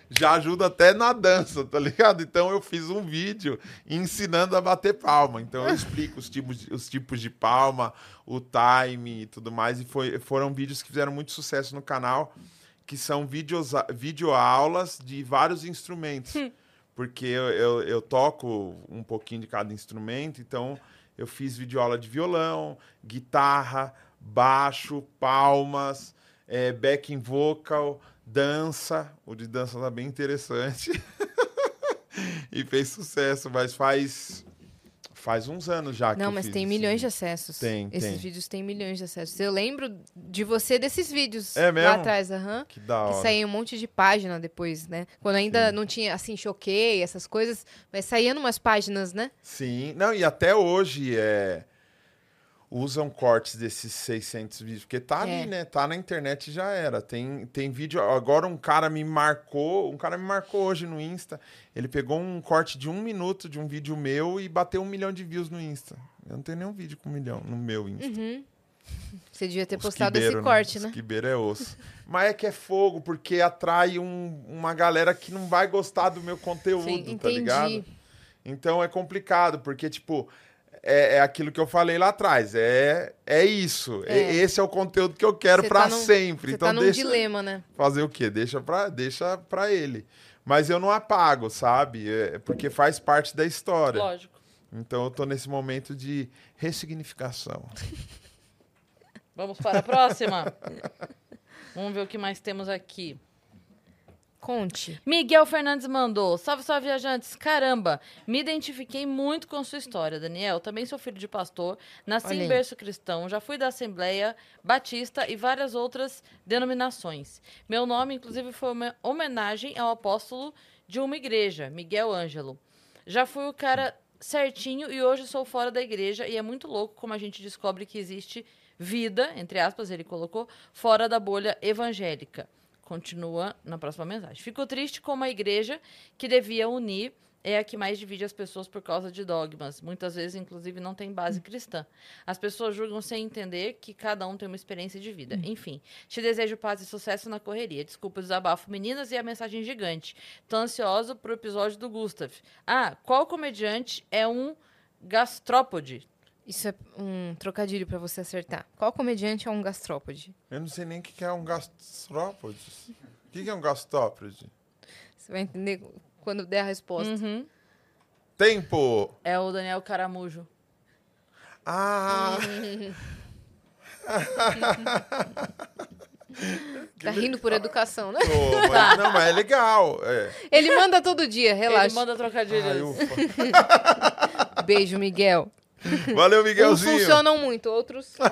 Já ajuda até na dança, tá ligado? Então eu fiz um vídeo ensinando a bater palma. Então eu explico os tipos de, os tipos de palma, o time e tudo mais. E foi, foram vídeos que fizeram muito sucesso no canal que são vídeos, videoaulas de vários instrumentos. Porque eu, eu, eu toco um pouquinho de cada instrumento, então eu fiz videoaula de violão, guitarra, baixo, palmas, eh, backing vocal, dança. O de dança tá bem interessante. <laughs> e fez sucesso, mas faz faz uns anos já que Não, mas tem milhões de acessos. Tem, Esses tem. vídeos têm milhões de acessos. Eu lembro de você desses vídeos É lá mesmo? atrás, aham. Que da Que hora. saía um monte de página depois, né? Quando ainda Sim. não tinha, assim, choquei, essas coisas. Mas saía numas páginas, né? Sim, não, e até hoje é usam cortes desses 600 vídeos, porque tá É. ali, né? Tá na internet e já era. Tem, tem vídeo. Agora um cara me marcou, um cara me marcou hoje no Insta. Ele pegou um corte de um minuto de um vídeo meu e bateu um milhão de views no Insta. Eu não tenho nenhum vídeo com um milhão no meu Insta. Uhum. <laughs> Você devia ter Os postado quibeiro, esse corte, Os né? quibeiro é osso. Mas é que é fogo, porque atrai um- uma galera que não vai gostar do meu conteúdo, Sim, tá entendi. ligado? Então é complicado, porque, tipo, é, é aquilo que eu falei lá atrás. É, é isso. É. É- esse é o conteúdo que eu quero pra tá sempre. Então tá num deixa dilema, né? fazer o quê? Deixa pra, deixa pra ele. Mas eu não apago, sabe? É porque faz parte da história. Lógico. Então eu tô nesse momento de ressignificação. <laughs> Vamos para a próxima. Vamos ver o que mais temos aqui. Conte. Miguel Fernandes mandou. Salve, salve, viajantes. Caramba, me identifiquei muito com sua história, Daniel. Também sou filho de pastor, nasci Olha em berço cristão, já fui da Assembleia Batista e várias outras denominações. Meu nome, inclusive, foi uma homenagem ao apóstolo de uma igreja, Miguel Ângelo. Já fui o cara certinho e hoje sou fora da igreja e é muito louco como a gente descobre que existe vida, entre aspas, ele colocou, fora da bolha evangélica. Continua na próxima mensagem. Fico triste como a igreja, que devia unir, é a que mais divide as pessoas por causa de dogmas. Muitas vezes, inclusive, não tem base cristã. As pessoas julgam sem entender que cada um tem uma experiência de vida. Enfim, te desejo paz e sucesso na correria. Desculpa o desabafo, meninas, e a mensagem gigante. Tô ansiosa pro episódio do Gustav. Ah, qual comediante é um gastrópode? Isso é um trocadilho pra você acertar. Qual comediante é um gastrópode? Eu não sei nem o que é um gastrópode. O que é um gastrópode? Você vai entender quando der a resposta. Uhum. Tempo! É o Daniel Caramujo. Ah! <laughs> Tá rindo por educação, né? Pô, mas, não, mas é legal. É. Ele manda todo dia, Ele relaxa. manda trocadilhos. Ai. <laughs> Beijo, Miguel. <laughs> Valeu, Uns Miguelzinho. funcionam muito, outros. <laughs>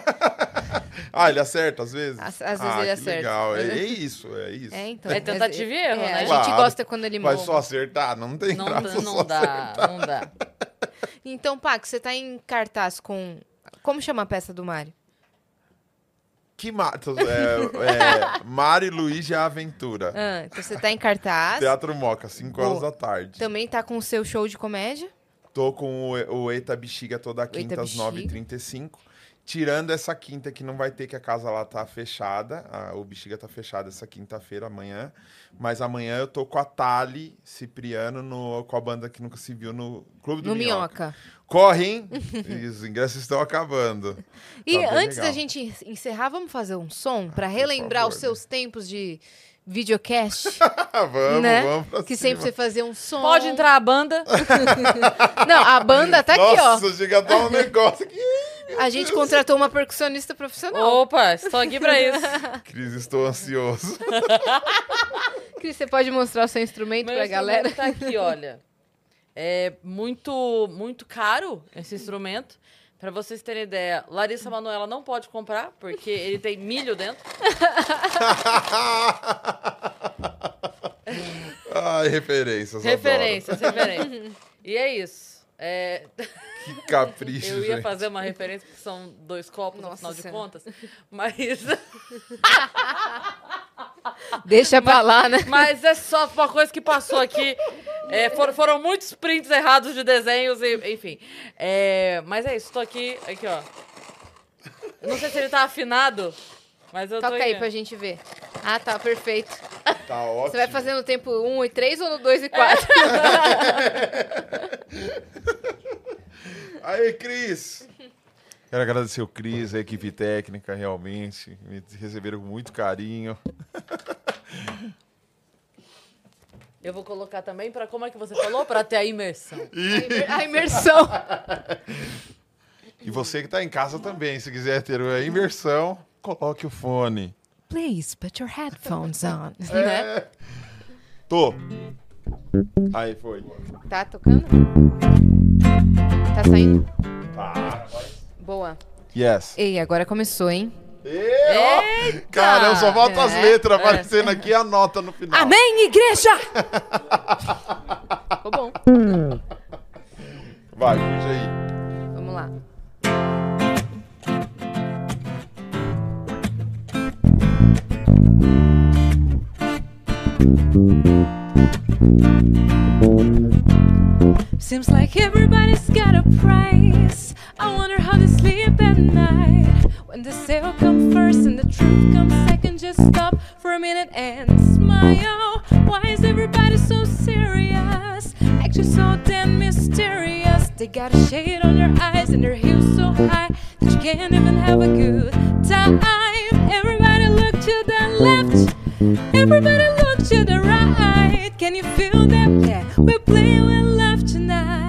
Ah, ele acerta às vezes? Às- às vezes ah, ele que acerta. legal. É, é <laughs> isso, é isso. É, então. É tentativa e erro, é, né? A gente Claro. gosta quando ele Vai monta. só acertar? Não tem Não, graça não dá, acertar. não dá. Então, Pac, você tá em cartaz com. Como chama a peça do Mário? Que mato? É, é, Mari Luiz e a Aventura. Ah, então você tá em cartaz. Teatro Moca, 5 horas da tarde. Também tá com o seu show de comédia. Tô com o, o Eita Bexiga toda quinta às Bexiga. 9h35. Tirando essa quinta que não vai ter, que a casa lá tá fechada. a- o Bexiga tá fechado essa quinta-feira, amanhã. Mas amanhã eu tô com a Tali Cipriano, no, com a banda que nunca se viu no Clube do no Minhoca. Minhoca. Corre, hein? <laughs> Os ingressos estão acabando. E Tá antes da legal. gente encerrar, vamos fazer um som pra relembrar favor, os seus tempos de videocast, <laughs> vamos, né? vamos pra que cima. sempre você fazia um som. Pode entrar a banda. <laughs> Não, a banda tá aqui, Nossa, chega a dar um negócio aqui. ó. A gente contratou uma percussionista profissional. Opa, estou aqui pra isso. <laughs> Cris, estou ansioso. Cris, você pode mostrar o seu instrumento Meu pra galera? instrumento tá aqui, olha. É muito, muito caro esse instrumento. Pra vocês terem ideia, Larissa Manoela não pode comprar, porque ele tem milho dentro. <laughs> Ai, referências. Referências, referências. E é isso. É, adoro. Que capricho, eu ia gente. fazer uma referência, porque são dois copos, no Nossa final de contas. Mas, <laughs> Deixa pra lá, né? mas é só uma coisa que passou aqui. É, foram, foram muitos prints errados de desenhos, e, enfim. É, mas é isso, tô aqui, aqui, ó. Não sei se ele tá afinado, mas eu tô Toca aí pra gente ver. Ah, tá, perfeito. Tá ótimo. Você vai fazer no tempo 1 e 3 ou no 2 e 4? <laughs> Aí, Cris. Quero agradecer o Cris, a equipe técnica, realmente. Me receberam com muito carinho. <laughs> Eu vou colocar também pra, como é que você falou? Pra ter a imersão. <laughs> A imersão. E você que tá em casa também, se quiser ter a imersão, coloque o fone. Please put your headphones on. <laughs> É. Né? Tô. Aí, foi. Tá tocando? Tá saindo? Boa. Yes. Ei, agora começou, hein? E, ó, Caramba, só as É, letras aparecendo aqui e a nota no final. Amém, igreja! <laughs> Ficou bom. Vai, puxa aí. Vamos lá. Seems like everybody's got a price. I wonder how they sleep at night. When the sale comes first and the truth comes second, just stop for a minute and smile. Why is everybody so serious? Actually, so damn mysterious. They got a shade on their eyes and their heels so high that you can't even have a good time. Everybody look to the left. Everybody look to the right. Can you feel that? Yeah, we're playing with love tonight.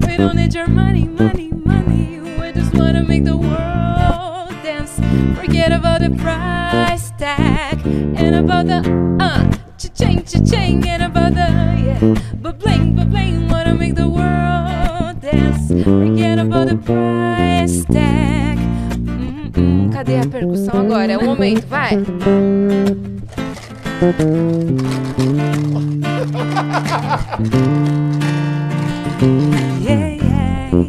We don't need your money, money, money. We just wanna make the world dance. Forget about the price tag and about the uh, cha-ching, cha-ching, and about the yeah, but bling, but bling. Wanna make the world dance. Forget about the price tag. Hum, hum, cadê a percussão agora? É o momento, vai. <laughs> Yeah, yeah. Mm,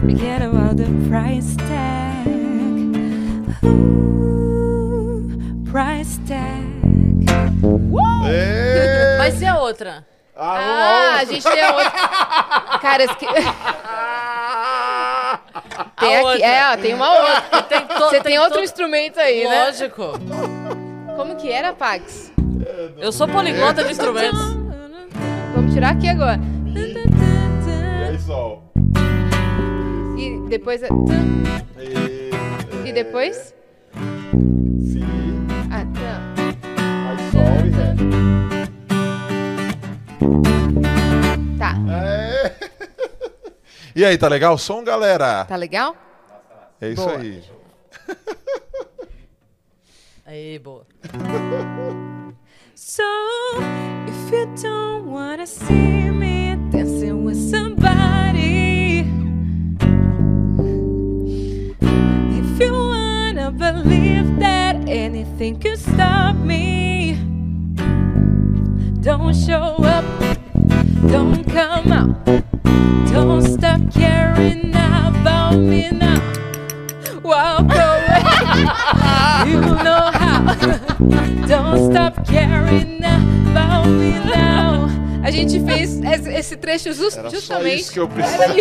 Forget about the price tag. Ooh, price tag. Ê! Vai ser outra. Ah, a gente tem a outra. Cara, esse que- <laughs> tem A aqui. outra. É, ó, tem uma outra. <laughs> Tem Você tem outro to- instrumento aí, né? Lógico. Como que era, Pax? Eu sou poliglota de instrumentos. Vamos tirar aqui agora. E aí, Sol? E depois. é- E, depois? Si, Ah, aí Sol e Ré. Tá. É. <laughs> E aí, tá legal o som, galera? Tá legal? É isso Boa. aí. <laughs> Aí, boa. <laughs> So, if you don't wanna see me dancing with somebody, if you wanna believe that anything can stop me, don't show up, don't come out, don't stop caring about me now. Walk <laughs> away, you know. Don't stop caring about me now. A gente fez esse, trecho jus- Era só justamente. isso que eu precisava.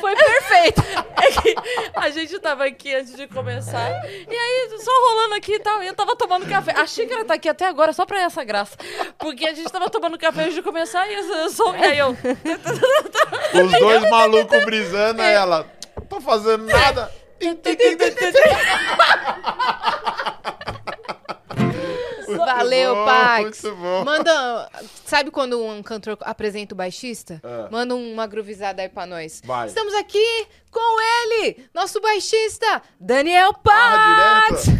Foi perfeito. É a gente tava aqui antes de começar. E aí, só rolando aqui e tal. E eu tava tomando café. A xícara tá aqui até agora só pra essa graça. Porque a gente tava tomando café antes de começar e eu, sou. E aí eu. Os dois malucos brisando, ela. Não tô fazendo nada. <laughs> Valeu, bom, Pax. muito bom. Manda. Sabe quando um cantor apresenta o baixista? Ah. Manda uma groovizada aí pra nós. Vai. Estamos aqui com ele, nosso baixista, Daniel Pax. Ah,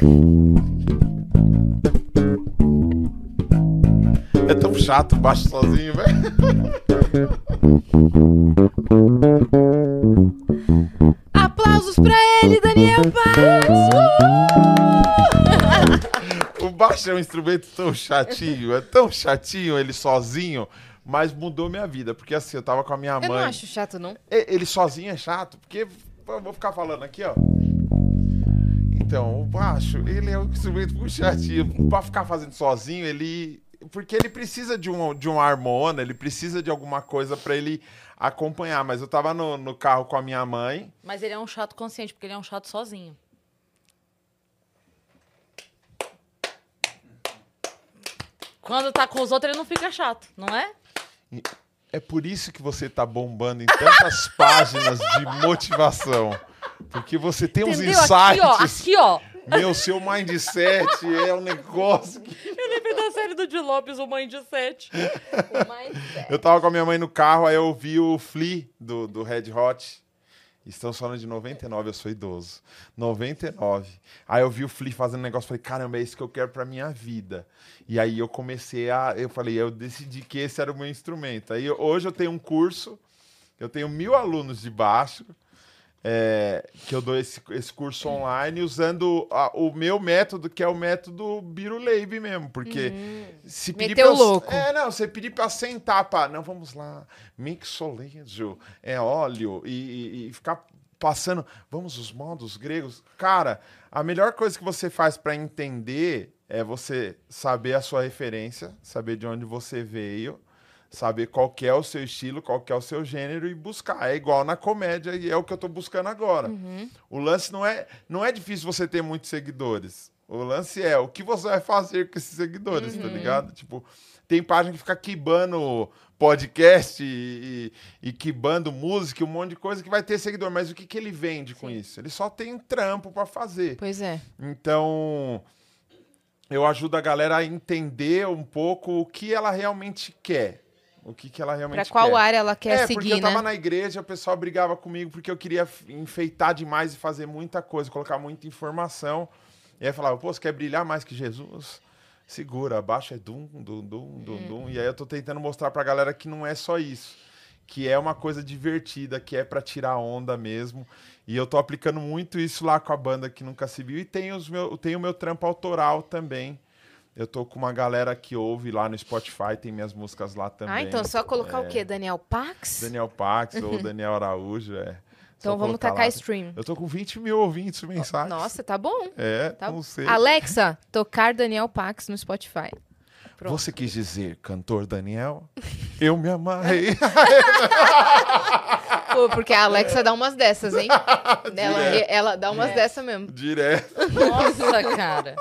É tão chato baixo sozinho, velho. Aplausos pra ele, Daniel Pax. <laughs> O baixo é um instrumento tão chatinho, é tão chatinho ele sozinho, mas mudou minha vida. Porque assim, eu tava com a minha Eu mãe. não acho chato, não. Ele sozinho é chato, porque eu vou ficar falando aqui, ó. Então, o baixo, ele é um instrumento muito chatinho. Pra ficar fazendo sozinho, ele. Porque ele precisa de um, de um harmona, ele precisa de alguma coisa pra ele acompanhar. Mas eu tava no, no carro com a minha mãe. Mas ele é um chato consciente, porque ele é um chato sozinho. Quando tá com os outros, ele não fica chato, não é? É por isso que você tá bombando em tantas <laughs> páginas de motivação. Porque você tem uns Entendeu? Aqui, ó. insights. Aqui, ó. Meu, seu mindset é um negócio que. Eu lembrei da série do Di Lopes, o Mãe de Sete. Eu tava com a minha mãe no carro, aí eu ouvi o Flea do, do Red Hot. Estamos falando de 99, eu sou idoso. 99. Aí eu vi o Flea fazendo negócio, falei, caramba, é isso que eu quero pra minha vida. E aí eu comecei a. Eu falei, eu decidi que esse era o meu instrumento. Aí hoje eu tenho um curso, eu tenho mil alunos de baixo. É, que eu dou esse, esse curso online usando a- o meu método, que é o método Biruleibe mesmo, porque se pedir Meteu pra louco. É, não, você pedir pra sentar, pá, não, vamos lá, mixolejo, é óleo, e, e- e ficar passando, vamos os modos gregos. Cara, a melhor coisa que você faz pra entender é você saber a sua referência, saber de onde você veio, saber qual que é o seu estilo, qual que é o seu gênero e buscar. É igual na comédia e é o que eu tô buscando agora. O lance não é, não é difícil você ter muitos seguidores. O lance é o que você vai fazer com esses seguidores, tá ligado? Tipo, tem página que fica quibando podcast e, e, e quibando música, um monte de coisa que vai ter seguidor. Mas o que, que ele vende com isso? Ele só tem trampo pra fazer. Pois é. Então, eu ajudo a galera a entender um pouco o que ela realmente quer. O que, que ela realmente Pra qual quer. área ela quer é, porque seguir, eu tava né? na igreja, o pessoal brigava comigo porque eu queria enfeitar demais e fazer muita coisa, colocar muita informação. E aí falava, pô, você quer brilhar mais que Jesus? Segura, abaixo é dum, dum, dum, dum, Hum. dum. E aí eu tô tentando mostrar pra galera que não é só isso. Que é uma coisa divertida, que é pra tirar onda mesmo. E eu tô aplicando muito isso lá com a banda que nunca se viu. E tem, os meu, tem o meu trampo autoral também. Eu tô com uma galera que ouve lá no Spotify, tem minhas músicas lá também. Ah, então é só colocar o É. quê? Daniel Pax? Daniel Pax ou <laughs> Daniel Araújo, é. então Só vamos tacar lá. stream. Eu tô com 20 mil ouvintes mensais. Nossa, tá bom. É, Tá não sei. Alexa, tocar Daniel Pax no Spotify. pronto. Você quis dizer cantor Daniel? Eu me amarrei. <laughs> <laughs> Pô, porque a Alexa dá umas dessas, hein? <laughs> ela, ela dá umas É. dessas mesmo. direto, Nossa, cara.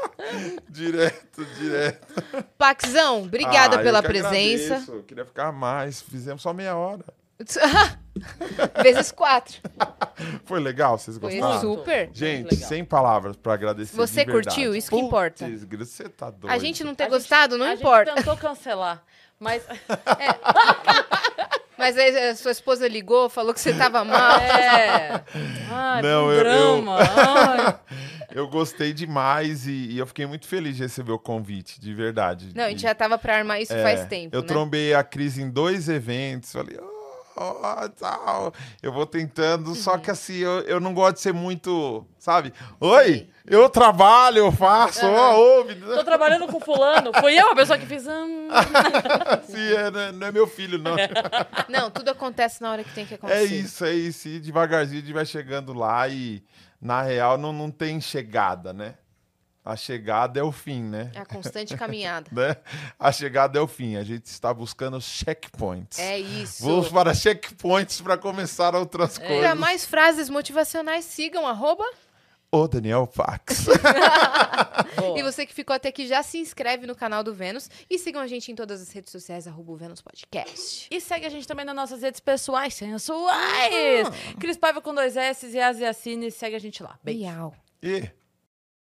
direto, direto. Paxão, obrigada Ah, eu pela que presença. agradeço. Eu queria ficar mais. Fizemos só meia hora. <laughs> Vezes quatro. <laughs> Foi legal? Vocês Foi gostaram? super. Gente, sem palavras pra agradecer. Você curtiu? Isso que importa. Você tá doido. A gente não ter A gente- gostado, não a importa. gente tentou cancelar, mas Mas aí a sua esposa ligou, falou que você tava mal. <laughs> é. Ai, Não, um eu- eu- drama. Ai. <laughs> Eu gostei demais e, e eu fiquei muito feliz de receber o convite, de verdade. Não, a gente já tava pra armar isso É, faz tempo, Eu né? trombei a Cris em dois eventos. Falei, ó, tal. Eu vou tentando, Uhum. só que assim, eu, eu não gosto de ser muito, sabe? Oi, eu trabalho, eu faço, ó, ouve. Tô trabalhando com fulano. Fui eu a pessoa que fiz. Hum. <laughs> Sim, é, não é- não é meu filho, não. <laughs> Não, tudo acontece na hora que tem que acontecer. É isso, é isso. E devagarzinho a gente vai chegando lá e, na real, não, não tem chegada, né? A chegada é o fim, né? É a constante caminhada. <laughs> né? A chegada é o fim. A gente está buscando checkpoints. É isso. Vamos para checkpoints para começar outras Para coisas. mais frases motivacionais, sigam arroba. O Daniel Pax. <laughs> E você que ficou até aqui, já se inscreve no canal do Vênus. E sigam a gente em todas as redes sociais, arroba o Vênus Podcast. E segue a gente também nas nossas redes pessoais sensuais. Cris Paiva com dois S e Asiacine. Segue a gente lá. Beijo. Miau. e